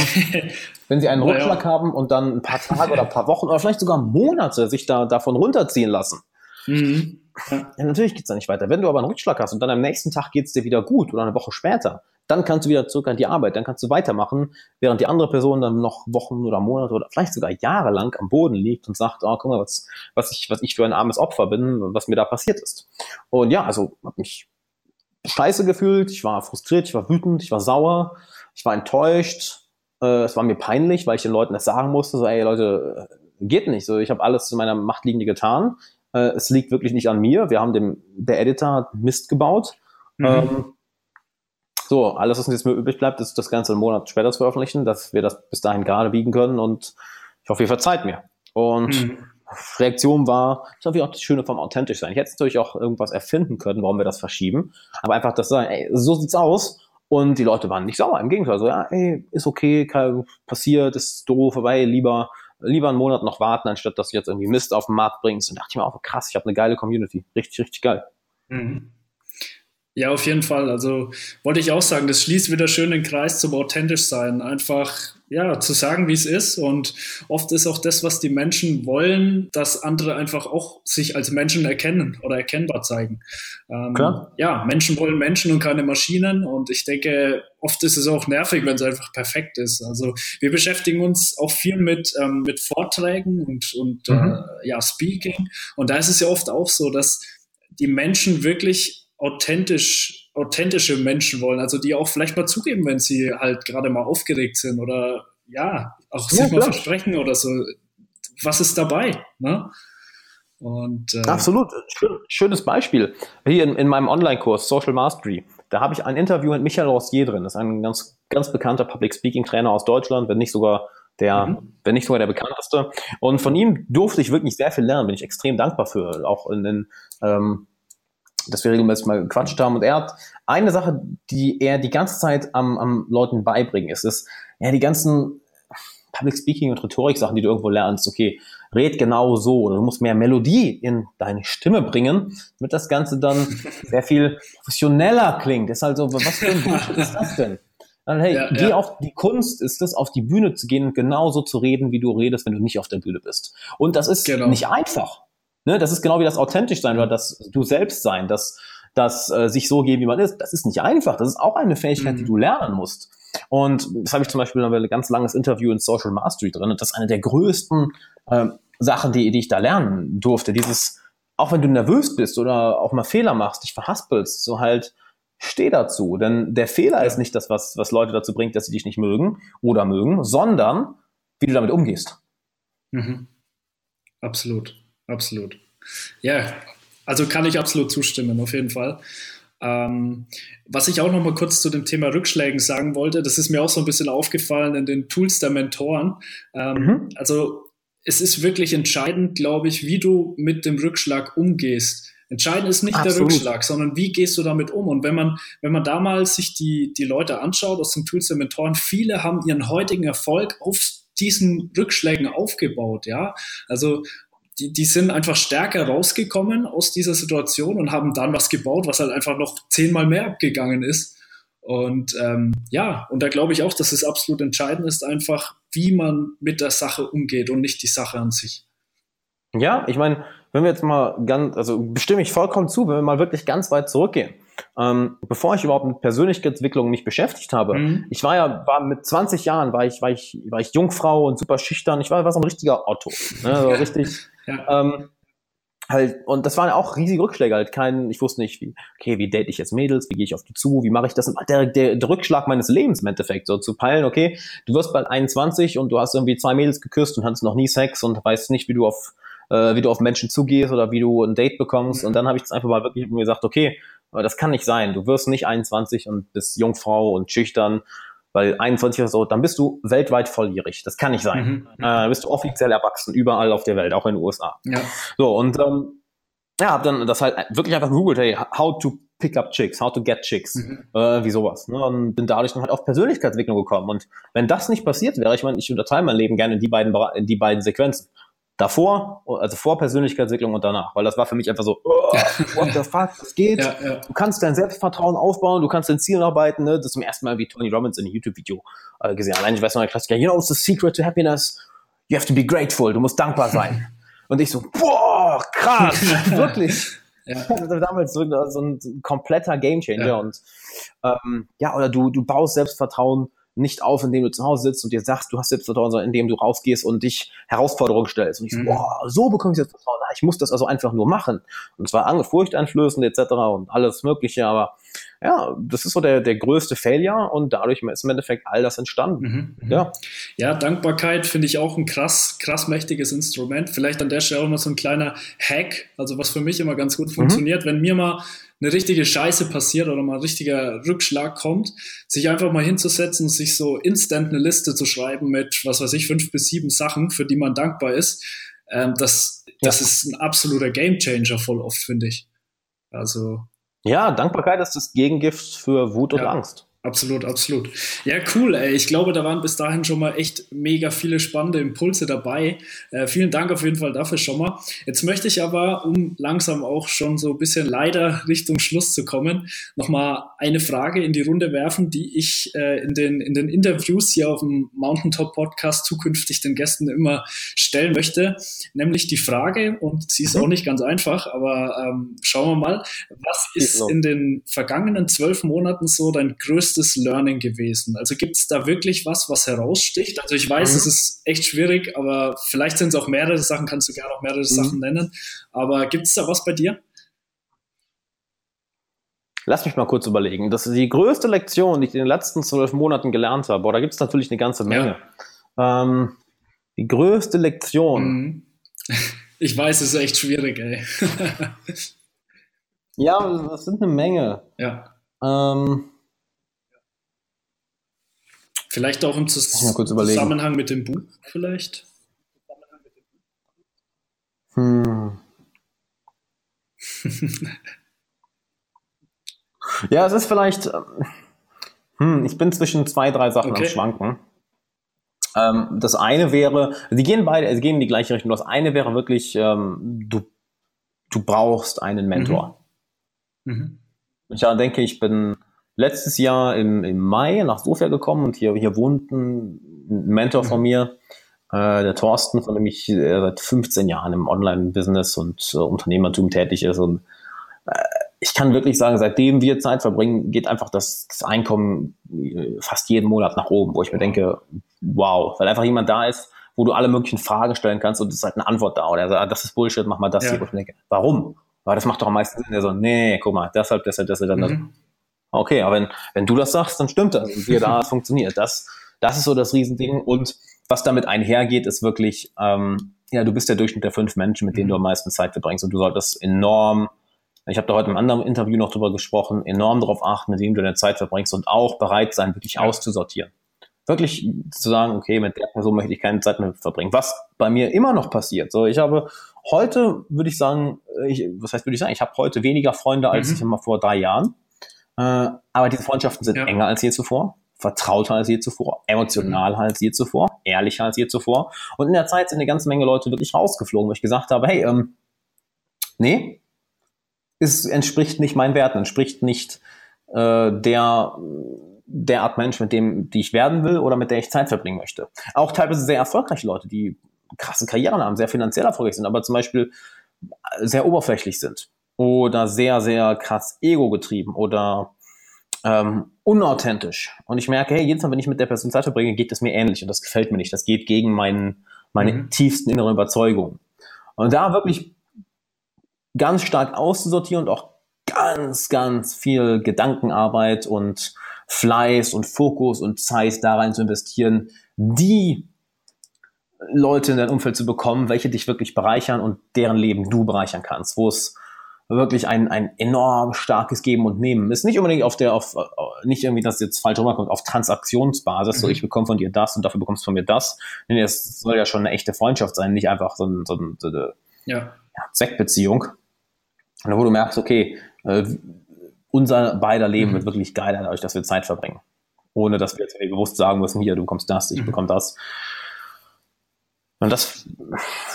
wenn Sie einen Rückschlag haben und dann ein paar Tage oder ein paar Wochen oder vielleicht sogar Monate sich da davon runterziehen lassen, mhm. ja. natürlich geht's da nicht weiter. Wenn du aber einen Rückschlag hast und dann am nächsten Tag geht's dir wieder gut oder eine Woche später, dann kannst du wieder zurück an die Arbeit, dann kannst du weitermachen, während die andere Person dann noch Wochen oder Monate oder vielleicht sogar Jahre lang am Boden liegt und sagt, oh, guck mal, was, was, ich, was ich für ein armes Opfer bin, was mir da passiert ist. Und ja, also habe mich scheiße gefühlt, ich war frustriert, ich war wütend, ich war sauer, ich war enttäuscht, äh, es war mir peinlich, weil ich den Leuten das sagen musste, so, ey Leute, äh, geht nicht, so, ich habe alles in meiner Macht liegende getan, äh, es liegt wirklich nicht an mir, wir haben dem, der Editor Mist gebaut, mhm. ähm, so, alles, was uns jetzt mehr übrig bleibt, ist das Ganze einen Monat später zu veröffentlichen, dass wir das bis dahin gerade biegen können und ich hoffe, ihr verzeiht mir. Und mhm. Reaktion war, das ist natürlich auch das Schöne vom authentisch sein. Ich hätte natürlich auch irgendwas erfinden können, warum wir das verschieben, aber einfach das sagen, ey, so sieht's aus. Und die Leute waren nicht sauer, im Gegenteil, so, ja, ey, ist okay, kann, passiert, ist doof, vorbei, lieber, lieber einen Monat noch warten, anstatt dass du jetzt irgendwie Mist auf den Markt bringst. Und dachte ich mir auch, krass, ich habe eine geile Community. Richtig, richtig geil. Mhm. Ja, auf jeden Fall. Also wollte ich auch sagen, das schließt wieder schön den Kreis zum authentisch sein. Einfach ja, zu sagen, wie es ist. Und oft ist auch das, was die Menschen wollen, dass andere einfach auch sich als Menschen erkennen oder erkennbar zeigen. Ähm, Klar. Ja, Menschen wollen Menschen und keine Maschinen. Und ich denke, oft ist es auch nervig, wenn es einfach perfekt ist. Also wir beschäftigen uns auch viel mit, ähm, mit Vorträgen und, und mhm. äh, ja, Speaking. Und da ist es ja oft auch so, dass die Menschen wirklich authentisch, authentische Menschen wollen, also die auch vielleicht mal zugeben, wenn sie halt gerade mal aufgeregt sind oder ja, auch ja, sich mal versprechen oder so. Was ist dabei? Ne? Und, äh, Absolut, schönes Beispiel. Hier in, in meinem Online-Kurs Social Mastery, da habe ich ein Interview mit Michael Rossier drin. Das ist ein ganz, ganz bekannter Public Speaking Trainer aus Deutschland, wenn nicht sogar der, mhm. wenn nicht sogar der bekannteste. Und von ihm durfte ich wirklich sehr viel lernen, bin ich extrem dankbar für. Auch in den ähm, dass wir regelmäßig mal gequatscht haben. Und er hat eine Sache, die er die ganze Zeit am, am Leuten beibringen ist, ist, ja, die ganzen Public Speaking und Rhetorik-Sachen, die du irgendwo lernst, okay, red genau so oder du musst mehr Melodie in deine Stimme bringen, damit das Ganze dann [laughs] sehr viel professioneller klingt. Ist also, was für ein Bullshit ist das denn? Dann, hey, ja, geh ja. auf die Kunst ist es, auf die Bühne zu gehen und genauso zu reden, wie du redest, wenn du nicht auf der Bühne bist. Und das ist genau. nicht einfach. Ne? Das ist genau wie das authentisch sein oder das du selbst sein, das, das äh, sich so geben, wie man ist. Das ist nicht einfach. Das ist auch eine Fähigkeit, mhm. die du lernen musst. Und das habe ich zum Beispiel ein ganz langes Interview in Social Mastery drin. Und das ist eine der größten äh, Sachen, die, die ich da lernen durfte. Dieses, auch wenn du nervös bist oder auch mal Fehler machst, dich verhaspelst, so halt, steh dazu. Denn der Fehler ist nicht das, was, was Leute dazu bringt, dass sie dich nicht mögen oder mögen, sondern wie du damit umgehst. Mhm. Absolut absolut. Ja, also kann ich absolut zustimmen, auf jeden Fall. Ähm, was ich auch noch mal kurz zu dem Thema Rückschlägen sagen wollte, das ist mir auch so ein bisschen aufgefallen in den Tools der Mentoren. Ähm, mhm. Also es ist wirklich entscheidend, glaube ich, wie du mit dem Rückschlag umgehst. Entscheidend ist nicht Absolut. der Rückschlag, sondern wie gehst du damit um? Und wenn man, wenn man damals sich die, die Leute anschaut aus den Tools der Mentoren, viele haben ihren heutigen Erfolg auf diesen Rückschlägen aufgebaut, ja. Also die, die sind einfach stärker rausgekommen aus dieser Situation und haben dann was gebaut, was halt einfach noch zehnmal mehr abgegangen ist. Und ähm, ja, und da glaube ich auch, dass es absolut entscheidend ist, einfach, wie man mit der Sache umgeht und nicht die Sache an sich. Ja, ich meine, wenn wir jetzt mal ganz, also bestimme ich vollkommen zu, wenn wir mal wirklich ganz weit zurückgehen. Ähm, bevor ich überhaupt mit Persönlichkeitsentwicklung mich beschäftigt habe, mhm. ich war ja, war mit 20 Jahren, war ich, war ich, war ich Jungfrau und super schüchtern. Ich war, war so ein richtiger Otto. Ne? So [laughs] richtig, ähm, halt, und das waren auch riesige Rückschläge, halt kein, ich wusste nicht, wie, okay, wie date ich jetzt Mädels, wie gehe ich auf die zu, wie mache ich das? Der, der, der Rückschlag meines Lebens im Endeffekt, so zu peilen, okay, du wirst bald 21 und du hast irgendwie zwei Mädels geküsst und hattest noch nie Sex und weißt nicht, wie du auf äh, wie du auf Menschen zugehst oder wie du ein Date bekommst. Und dann habe ich es einfach mal wirklich gesagt, okay, das kann nicht sein. Du wirst nicht 21 und bist Jungfrau und schüchtern, weil 21 oder so, dann bist du weltweit volljährig. Das kann nicht sein. Mhm. Äh, bist du offiziell erwachsen, überall auf der Welt, auch in den USA. Ja. So, und ähm, ja, hab dann das halt wirklich einfach gegoogelt, hey, how to pick up chicks, how to get chicks, mhm. äh, wie sowas. Ne? Und bin dadurch dann halt auf Persönlichkeitsentwicklung gekommen. Und wenn das nicht passiert wäre, ich meine, ich unterteile mein Leben gerne in die beiden, in die beiden Sequenzen. Davor, also vor Persönlichkeitsentwicklung und danach, weil das war für mich einfach so, oh, [laughs] what the fuck, das geht. Ja, ja. Du kannst dein Selbstvertrauen aufbauen, du kannst dein Ziel arbeiten, ne? das zum ersten Mal wie Tony Robbins in einem YouTube-Video äh, gesehen. Allein ich weiß noch, der Klassiker, you know, it's the secret to happiness, you have to be grateful, du musst dankbar sein. [laughs] und ich so, boah, krass, [laughs] wirklich. Ja. damals so, so, ein kompletter Gamechanger ja. und ähm, ja, oder du, du baust Selbstvertrauen nicht auf, indem du zu Hause sitzt und dir sagst, du hast Selbstvertrauen, sondern indem du rausgehst und dich Herausforderungen stellst. Und ich so, mhm. boah, so bekomme ich Selbstvertrauen. Ich muss das also einfach nur machen. Und zwar furchteinflößend etc. und alles Mögliche, aber ja, das ist so der, der größte Failure und dadurch ist im Endeffekt all das entstanden. Mhm, mhm. ja. ja, Dankbarkeit finde ich auch ein krass, krass mächtiges Instrument. Vielleicht an der Stelle auch noch so ein kleiner Hack, also was für mich immer ganz gut mhm. funktioniert, mhm. wenn mir mal eine richtige Scheiße passiert oder mal ein richtiger Rückschlag kommt, sich einfach mal hinzusetzen und sich so instant eine Liste zu schreiben mit, was weiß ich, fünf bis sieben Sachen, für die man dankbar ist. Ähm, das, das ja. ist ein absoluter Gamechanger voll oft, finde ich. Also. Ja, Dankbarkeit ist das Gegengift für Wut und ja. Angst. Absolut, absolut. Ja, cool. Ey. Ich glaube, da waren bis dahin schon mal echt mega viele spannende Impulse dabei. Äh, vielen Dank auf jeden Fall dafür schon mal. Jetzt möchte ich aber, um langsam auch schon so ein bisschen leider Richtung Schluss zu kommen, nochmal eine Frage in die Runde werfen, die ich äh, in, den, in den Interviews hier auf dem Mountaintop Podcast zukünftig den Gästen immer stellen möchte. Nämlich die Frage, und sie ist mhm. auch nicht ganz einfach, aber ähm, schauen wir mal, was ist in den vergangenen zwölf Monaten so dein größtes größtes Learning gewesen? Also gibt es da wirklich was, was heraussticht? Also ich weiß, mhm. es ist echt schwierig, aber vielleicht sind es auch mehrere Sachen, kannst du gerne auch mehrere mhm. Sachen nennen. Aber gibt es da was bei dir? Lass mich mal kurz überlegen. Das ist die größte Lektion, die ich in den letzten zwölf Monaten gelernt habe. Boah, da gibt es natürlich eine ganze Menge. Ja. Ähm, die größte Lektion. Mhm. [laughs] Ich weiß, es ist echt schwierig, ey. [laughs] ja, das sind eine Menge. Ja. Ähm, Vielleicht auch im Zusammenhang mit dem Buch, vielleicht? Hm. [laughs] ja, es ist vielleicht. Ähm, hm, ich bin zwischen zwei, drei Sachen okay. am Schwanken. Ähm, das eine wäre, sie gehen beide, sie gehen in die gleiche Richtung. Das eine wäre wirklich, ähm, du, du brauchst einen Mentor. Mhm. Mhm. Ich denke, ich bin letztes Jahr im, im Mai nach Sofia gekommen und hier, hier wohnt ein Mentor von mhm. mir, äh, der Thorsten, von dem ich äh, seit 15 Jahren im Online-Business und äh, Unternehmertum tätig ist. Und äh, ich kann wirklich sagen, seitdem wir Zeit verbringen, geht einfach das, das Einkommen äh, fast jeden Monat nach oben, wo ich mir denke, wow, weil einfach jemand da ist, wo du alle möglichen Fragen stellen kannst und es ist halt eine Antwort da. Oder er sagt, das ist Bullshit, mach mal das ja. hier. Wo ich mir denke, warum? Weil das macht doch am meisten Sinn. Er so, nee, guck mal, deshalb, deshalb, deshalb, deshalb. Mhm. Okay, aber wenn, wenn du das sagst, dann stimmt das. Und wir da, [laughs] es funktioniert. Das, das ist so das Riesending. Und was damit einhergeht, ist wirklich, ähm, ja, du bist der Durchschnitt der fünf Menschen, mit denen du am meisten Zeit verbringst. Und du solltest enorm, ich habe da heute im anderen Interview noch drüber gesprochen, enorm darauf achten, mit wem du deine Zeit verbringst und auch bereit sein, wirklich ja. auszusortieren. Wirklich zu sagen, okay, mit der Person möchte ich keine Zeit mehr verbringen. Was bei mir immer noch passiert. So, ich habe heute, würde ich sagen, ich, was heißt, würde ich sagen, ich habe heute weniger Freunde als mhm. ich immer vor drei Jahren. Äh, aber diese Freundschaften sind ja. enger als je zuvor, vertrauter als je zuvor, emotionaler mhm. als je zuvor, ehrlicher als je zuvor. Und in der Zeit sind eine ganze Menge Leute wirklich rausgeflogen, wo ich gesagt habe, hey, ähm, nee, es entspricht nicht meinen Werten, entspricht nicht äh, der der Art Mensch, mit dem, die ich werden will oder mit der ich Zeit verbringen möchte. Auch teilweise sehr erfolgreiche Leute, die krasse Karrieren haben, sehr finanziell erfolgreich sind, aber zum Beispiel sehr oberflächlich sind oder sehr, sehr krass ego-getrieben oder ähm, unauthentisch. Und ich merke, hey, jedes Mal, wenn ich mit der Person Zeit verbringe, geht es mir ähnlich und das gefällt mir nicht. Das geht gegen meinen, meine mhm. tiefsten inneren Überzeugungen. Und da wirklich ganz stark auszusortieren und auch ganz, ganz viel Gedankenarbeit und Fleiß und Fokus und Zeit da rein zu investieren, die Leute in dein Umfeld zu bekommen, welche dich wirklich bereichern und deren Leben du bereichern kannst, wo es wirklich ein, ein enorm starkes Geben und Nehmen. Ist nicht unbedingt auf der, auf, nicht irgendwie, dass jetzt falsch rüberkommt, auf Transaktionsbasis, mhm. so ich bekomme von dir das und dafür bekommst du von mir das. Nee, es soll ja schon eine echte Freundschaft sein, nicht einfach so, ein, so, ein, so eine ja. Ja, Zweckbeziehung. Und wo du merkst, okay, äh, unser beider Leben mhm. wird wirklich geiler dadurch, dass wir Zeit verbringen. Ohne dass wir jetzt bewusst sagen müssen, hier, du bekommst das, ich mhm. bekomme das. Und das,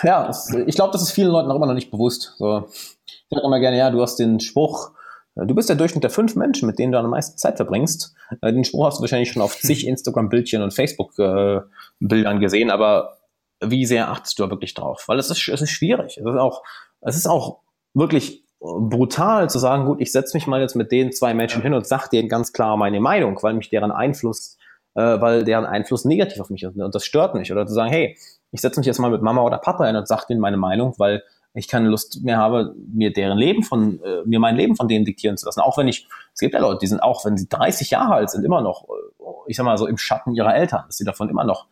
ja, das, ich glaube, das ist vielen Leuten auch immer noch nicht bewusst. So, ich sage immer gerne, ja, du hast den Spruch, äh, du bist der Durchschnitt der fünf Menschen, mit denen du am meisten Zeit verbringst. Äh, den Spruch hast du wahrscheinlich schon auf [laughs] zig Instagram-Bildchen und Facebook-Bildern gesehen, aber wie sehr achtest du da wirklich drauf? Weil es ist, es ist schwierig. Es ist auch, es ist auch wirklich brutal zu sagen, gut, ich setze mich mal jetzt mit den zwei Menschen hin und sage denen ganz klar meine Meinung, weil mich deren Einfluss, äh, weil deren Einfluss negativ auf mich ist und das stört mich. Oder zu sagen, hey, ich setze mich jetzt mal mit Mama oder Papa hin und sage denen meine Meinung, weil ich keine Lust mehr habe, mir deren Leben von, äh, mir mein Leben von denen diktieren zu lassen. Auch wenn ich, es gibt ja Leute, die sind auch, wenn sie 30 Jahre alt sind, immer noch, äh, ich sag mal so im Schatten ihrer Eltern, dass sie davon immer noch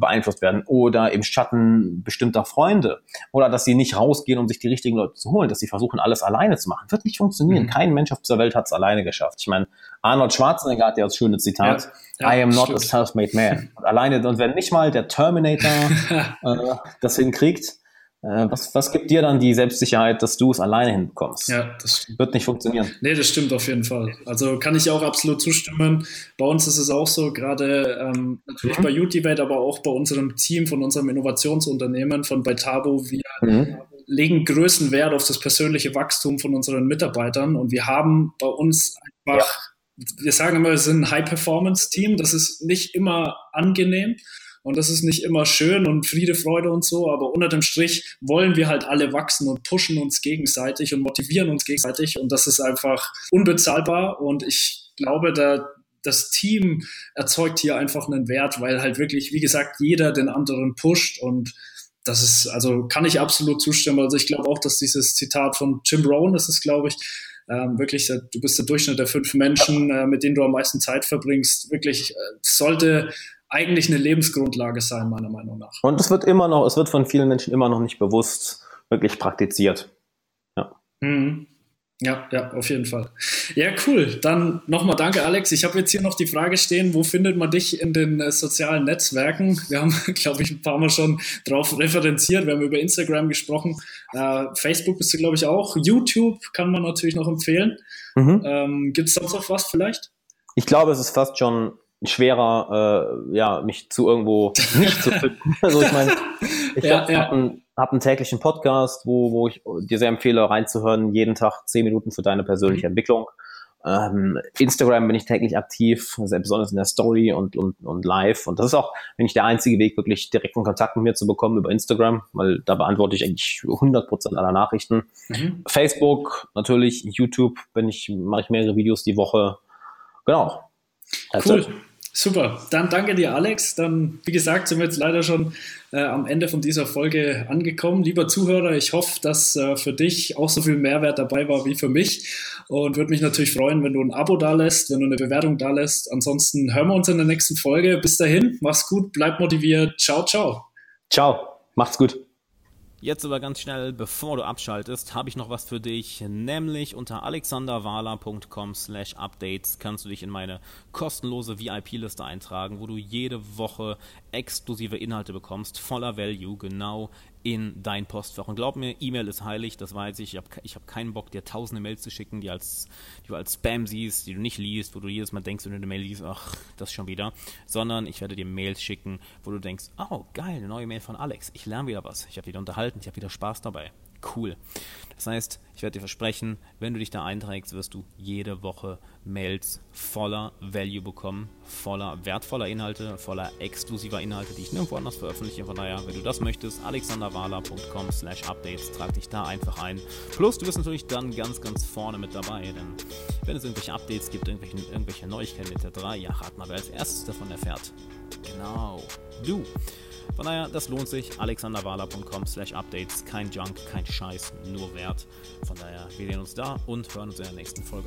beeinflusst werden oder im Schatten bestimmter Freunde oder dass sie nicht rausgehen, um sich die richtigen Leute zu holen, dass sie versuchen, alles alleine zu machen. Wird nicht funktionieren. Mhm. Kein Mensch auf dieser Welt hat es alleine geschafft. Ich meine, Arnold Schwarzenegger hat ja das schöne Zitat, ja, ja, I am not stimmt. a self-made man. Und alleine, und wenn nicht mal der Terminator [laughs] äh, das hinkriegt, was, was gibt dir dann die Selbstsicherheit, dass du es alleine hinbekommst? Ja, das stimmt. Wird nicht funktionieren. Nee, das stimmt auf jeden Fall. Also kann ich auch absolut zustimmen. Bei uns ist es auch so, gerade ähm, natürlich mhm. bei Utivate, aber auch bei unserem Team von unserem Innovationsunternehmen von Beitabo. Wir mhm. legen größten Wert auf das persönliche Wachstum von unseren Mitarbeitern und wir haben bei uns einfach, ja. wir sagen immer, wir sind ein High-Performance-Team. Das ist nicht immer angenehm. Und das ist nicht immer schön und Friede, Freude und so, aber unter dem Strich wollen wir halt alle wachsen und pushen uns gegenseitig und motivieren uns gegenseitig. Und das ist einfach unbezahlbar. Und ich glaube, da, das Team erzeugt hier einfach einen Wert, weil halt wirklich, wie gesagt, jeder den anderen pusht und das ist, also kann ich absolut zustimmen. Also ich glaube auch, dass dieses Zitat von Jim Rohn, das ist, glaube ich, ähm, wirklich, du bist der Durchschnitt der fünf Menschen, äh, mit denen du am meisten Zeit verbringst, wirklich äh, sollte eigentlich eine Lebensgrundlage sein, meiner Meinung nach. Und es wird immer noch, es wird von vielen Menschen immer noch nicht bewusst wirklich praktiziert. Ja. Mhm. Ja, ja, auf jeden Fall. Ja, cool. Dann nochmal danke, Alex. Ich habe jetzt hier noch die Frage stehen, wo findet man dich in den äh, sozialen Netzwerken? Wir haben, [laughs] glaube ich, ein paar Mal schon drauf referenziert. Wir haben über Instagram gesprochen. Äh, Facebook bist du, glaube ich, auch. YouTube kann man natürlich noch empfehlen. Mhm. Ähm, Gibt es sonst noch was vielleicht? Ich glaube, es ist fast schon schwerer, äh, ja, mich zu irgendwo [laughs] nicht zu finden. [laughs] also ich meine, ich ja, habe ja. einen, hab einen täglichen Podcast, wo, wo ich dir sehr empfehle, reinzuhören, jeden Tag zehn Minuten für deine persönliche mhm. Entwicklung. Ähm, Instagram bin ich täglich aktiv, sehr besonders in der Story und, und, und live. Und das ist auch, wenn ich der einzige Weg, wirklich direkten Kontakt mit mir zu bekommen über Instagram, weil da beantworte ich eigentlich 100% aller Nachrichten. Mhm. Facebook, natürlich, YouTube bin ich, mache ich mehrere Videos die Woche. Genau. cool. It. Super, dann danke dir, Alex. Dann, wie gesagt, sind wir jetzt leider schon äh, am Ende von dieser Folge angekommen. Lieber Zuhörer, ich hoffe, dass äh, für dich auch so viel Mehrwert dabei war wie für mich und würde mich natürlich freuen, wenn du ein Abo da lässt, wenn du eine Bewertung da lässt. Ansonsten hören wir uns in der nächsten Folge. Bis dahin, mach's gut, bleib motiviert. Ciao, ciao. Ciao, macht's gut. Jetzt aber ganz schnell, bevor du abschaltest, habe ich noch was für dich, nämlich unter alexanderwala.com slash updates kannst du dich in meine kostenlose VIP-Liste eintragen, wo du jede Woche exklusive Inhalte bekommst, voller Value, genau in dein Postfach. Und glaub mir, E-Mail ist heilig, das weiß ich. Ich habe ich hab keinen Bock, dir tausende Mails zu schicken, die, als, die du als Spam siehst, die du nicht liest, wo du jedes Mal denkst, wenn du eine Mail liest, ach, das schon wieder. Sondern ich werde dir Mails schicken, wo du denkst, oh, geil, eine neue Mail von Alex. Ich lerne wieder was. Ich habe wieder unterhalten, ich habe wieder Spaß dabei. Cool. Das heißt, ich werde dir versprechen, wenn du dich da einträgst, wirst du jede Woche Mails voller Value bekommen, voller wertvoller Inhalte, voller exklusiver Inhalte, die ich nirgendwo anders veröffentliche. Von daher, wenn du das möchtest, alexanderwala.com slash updates, trag dich da einfach ein. Plus, du bist natürlich dann ganz, ganz vorne mit dabei, denn wenn es irgendwelche Updates gibt, irgendwelche, irgendwelche Neuigkeiten etc., ja, rat mal, wer als erstes davon erfährt. Genau, du. Von daher, das lohnt sich. alexanderwala.com slash updates. Kein Junk, kein Scheiß, nur Wert. Von daher, wir sehen uns da und hören uns in der nächsten Folge.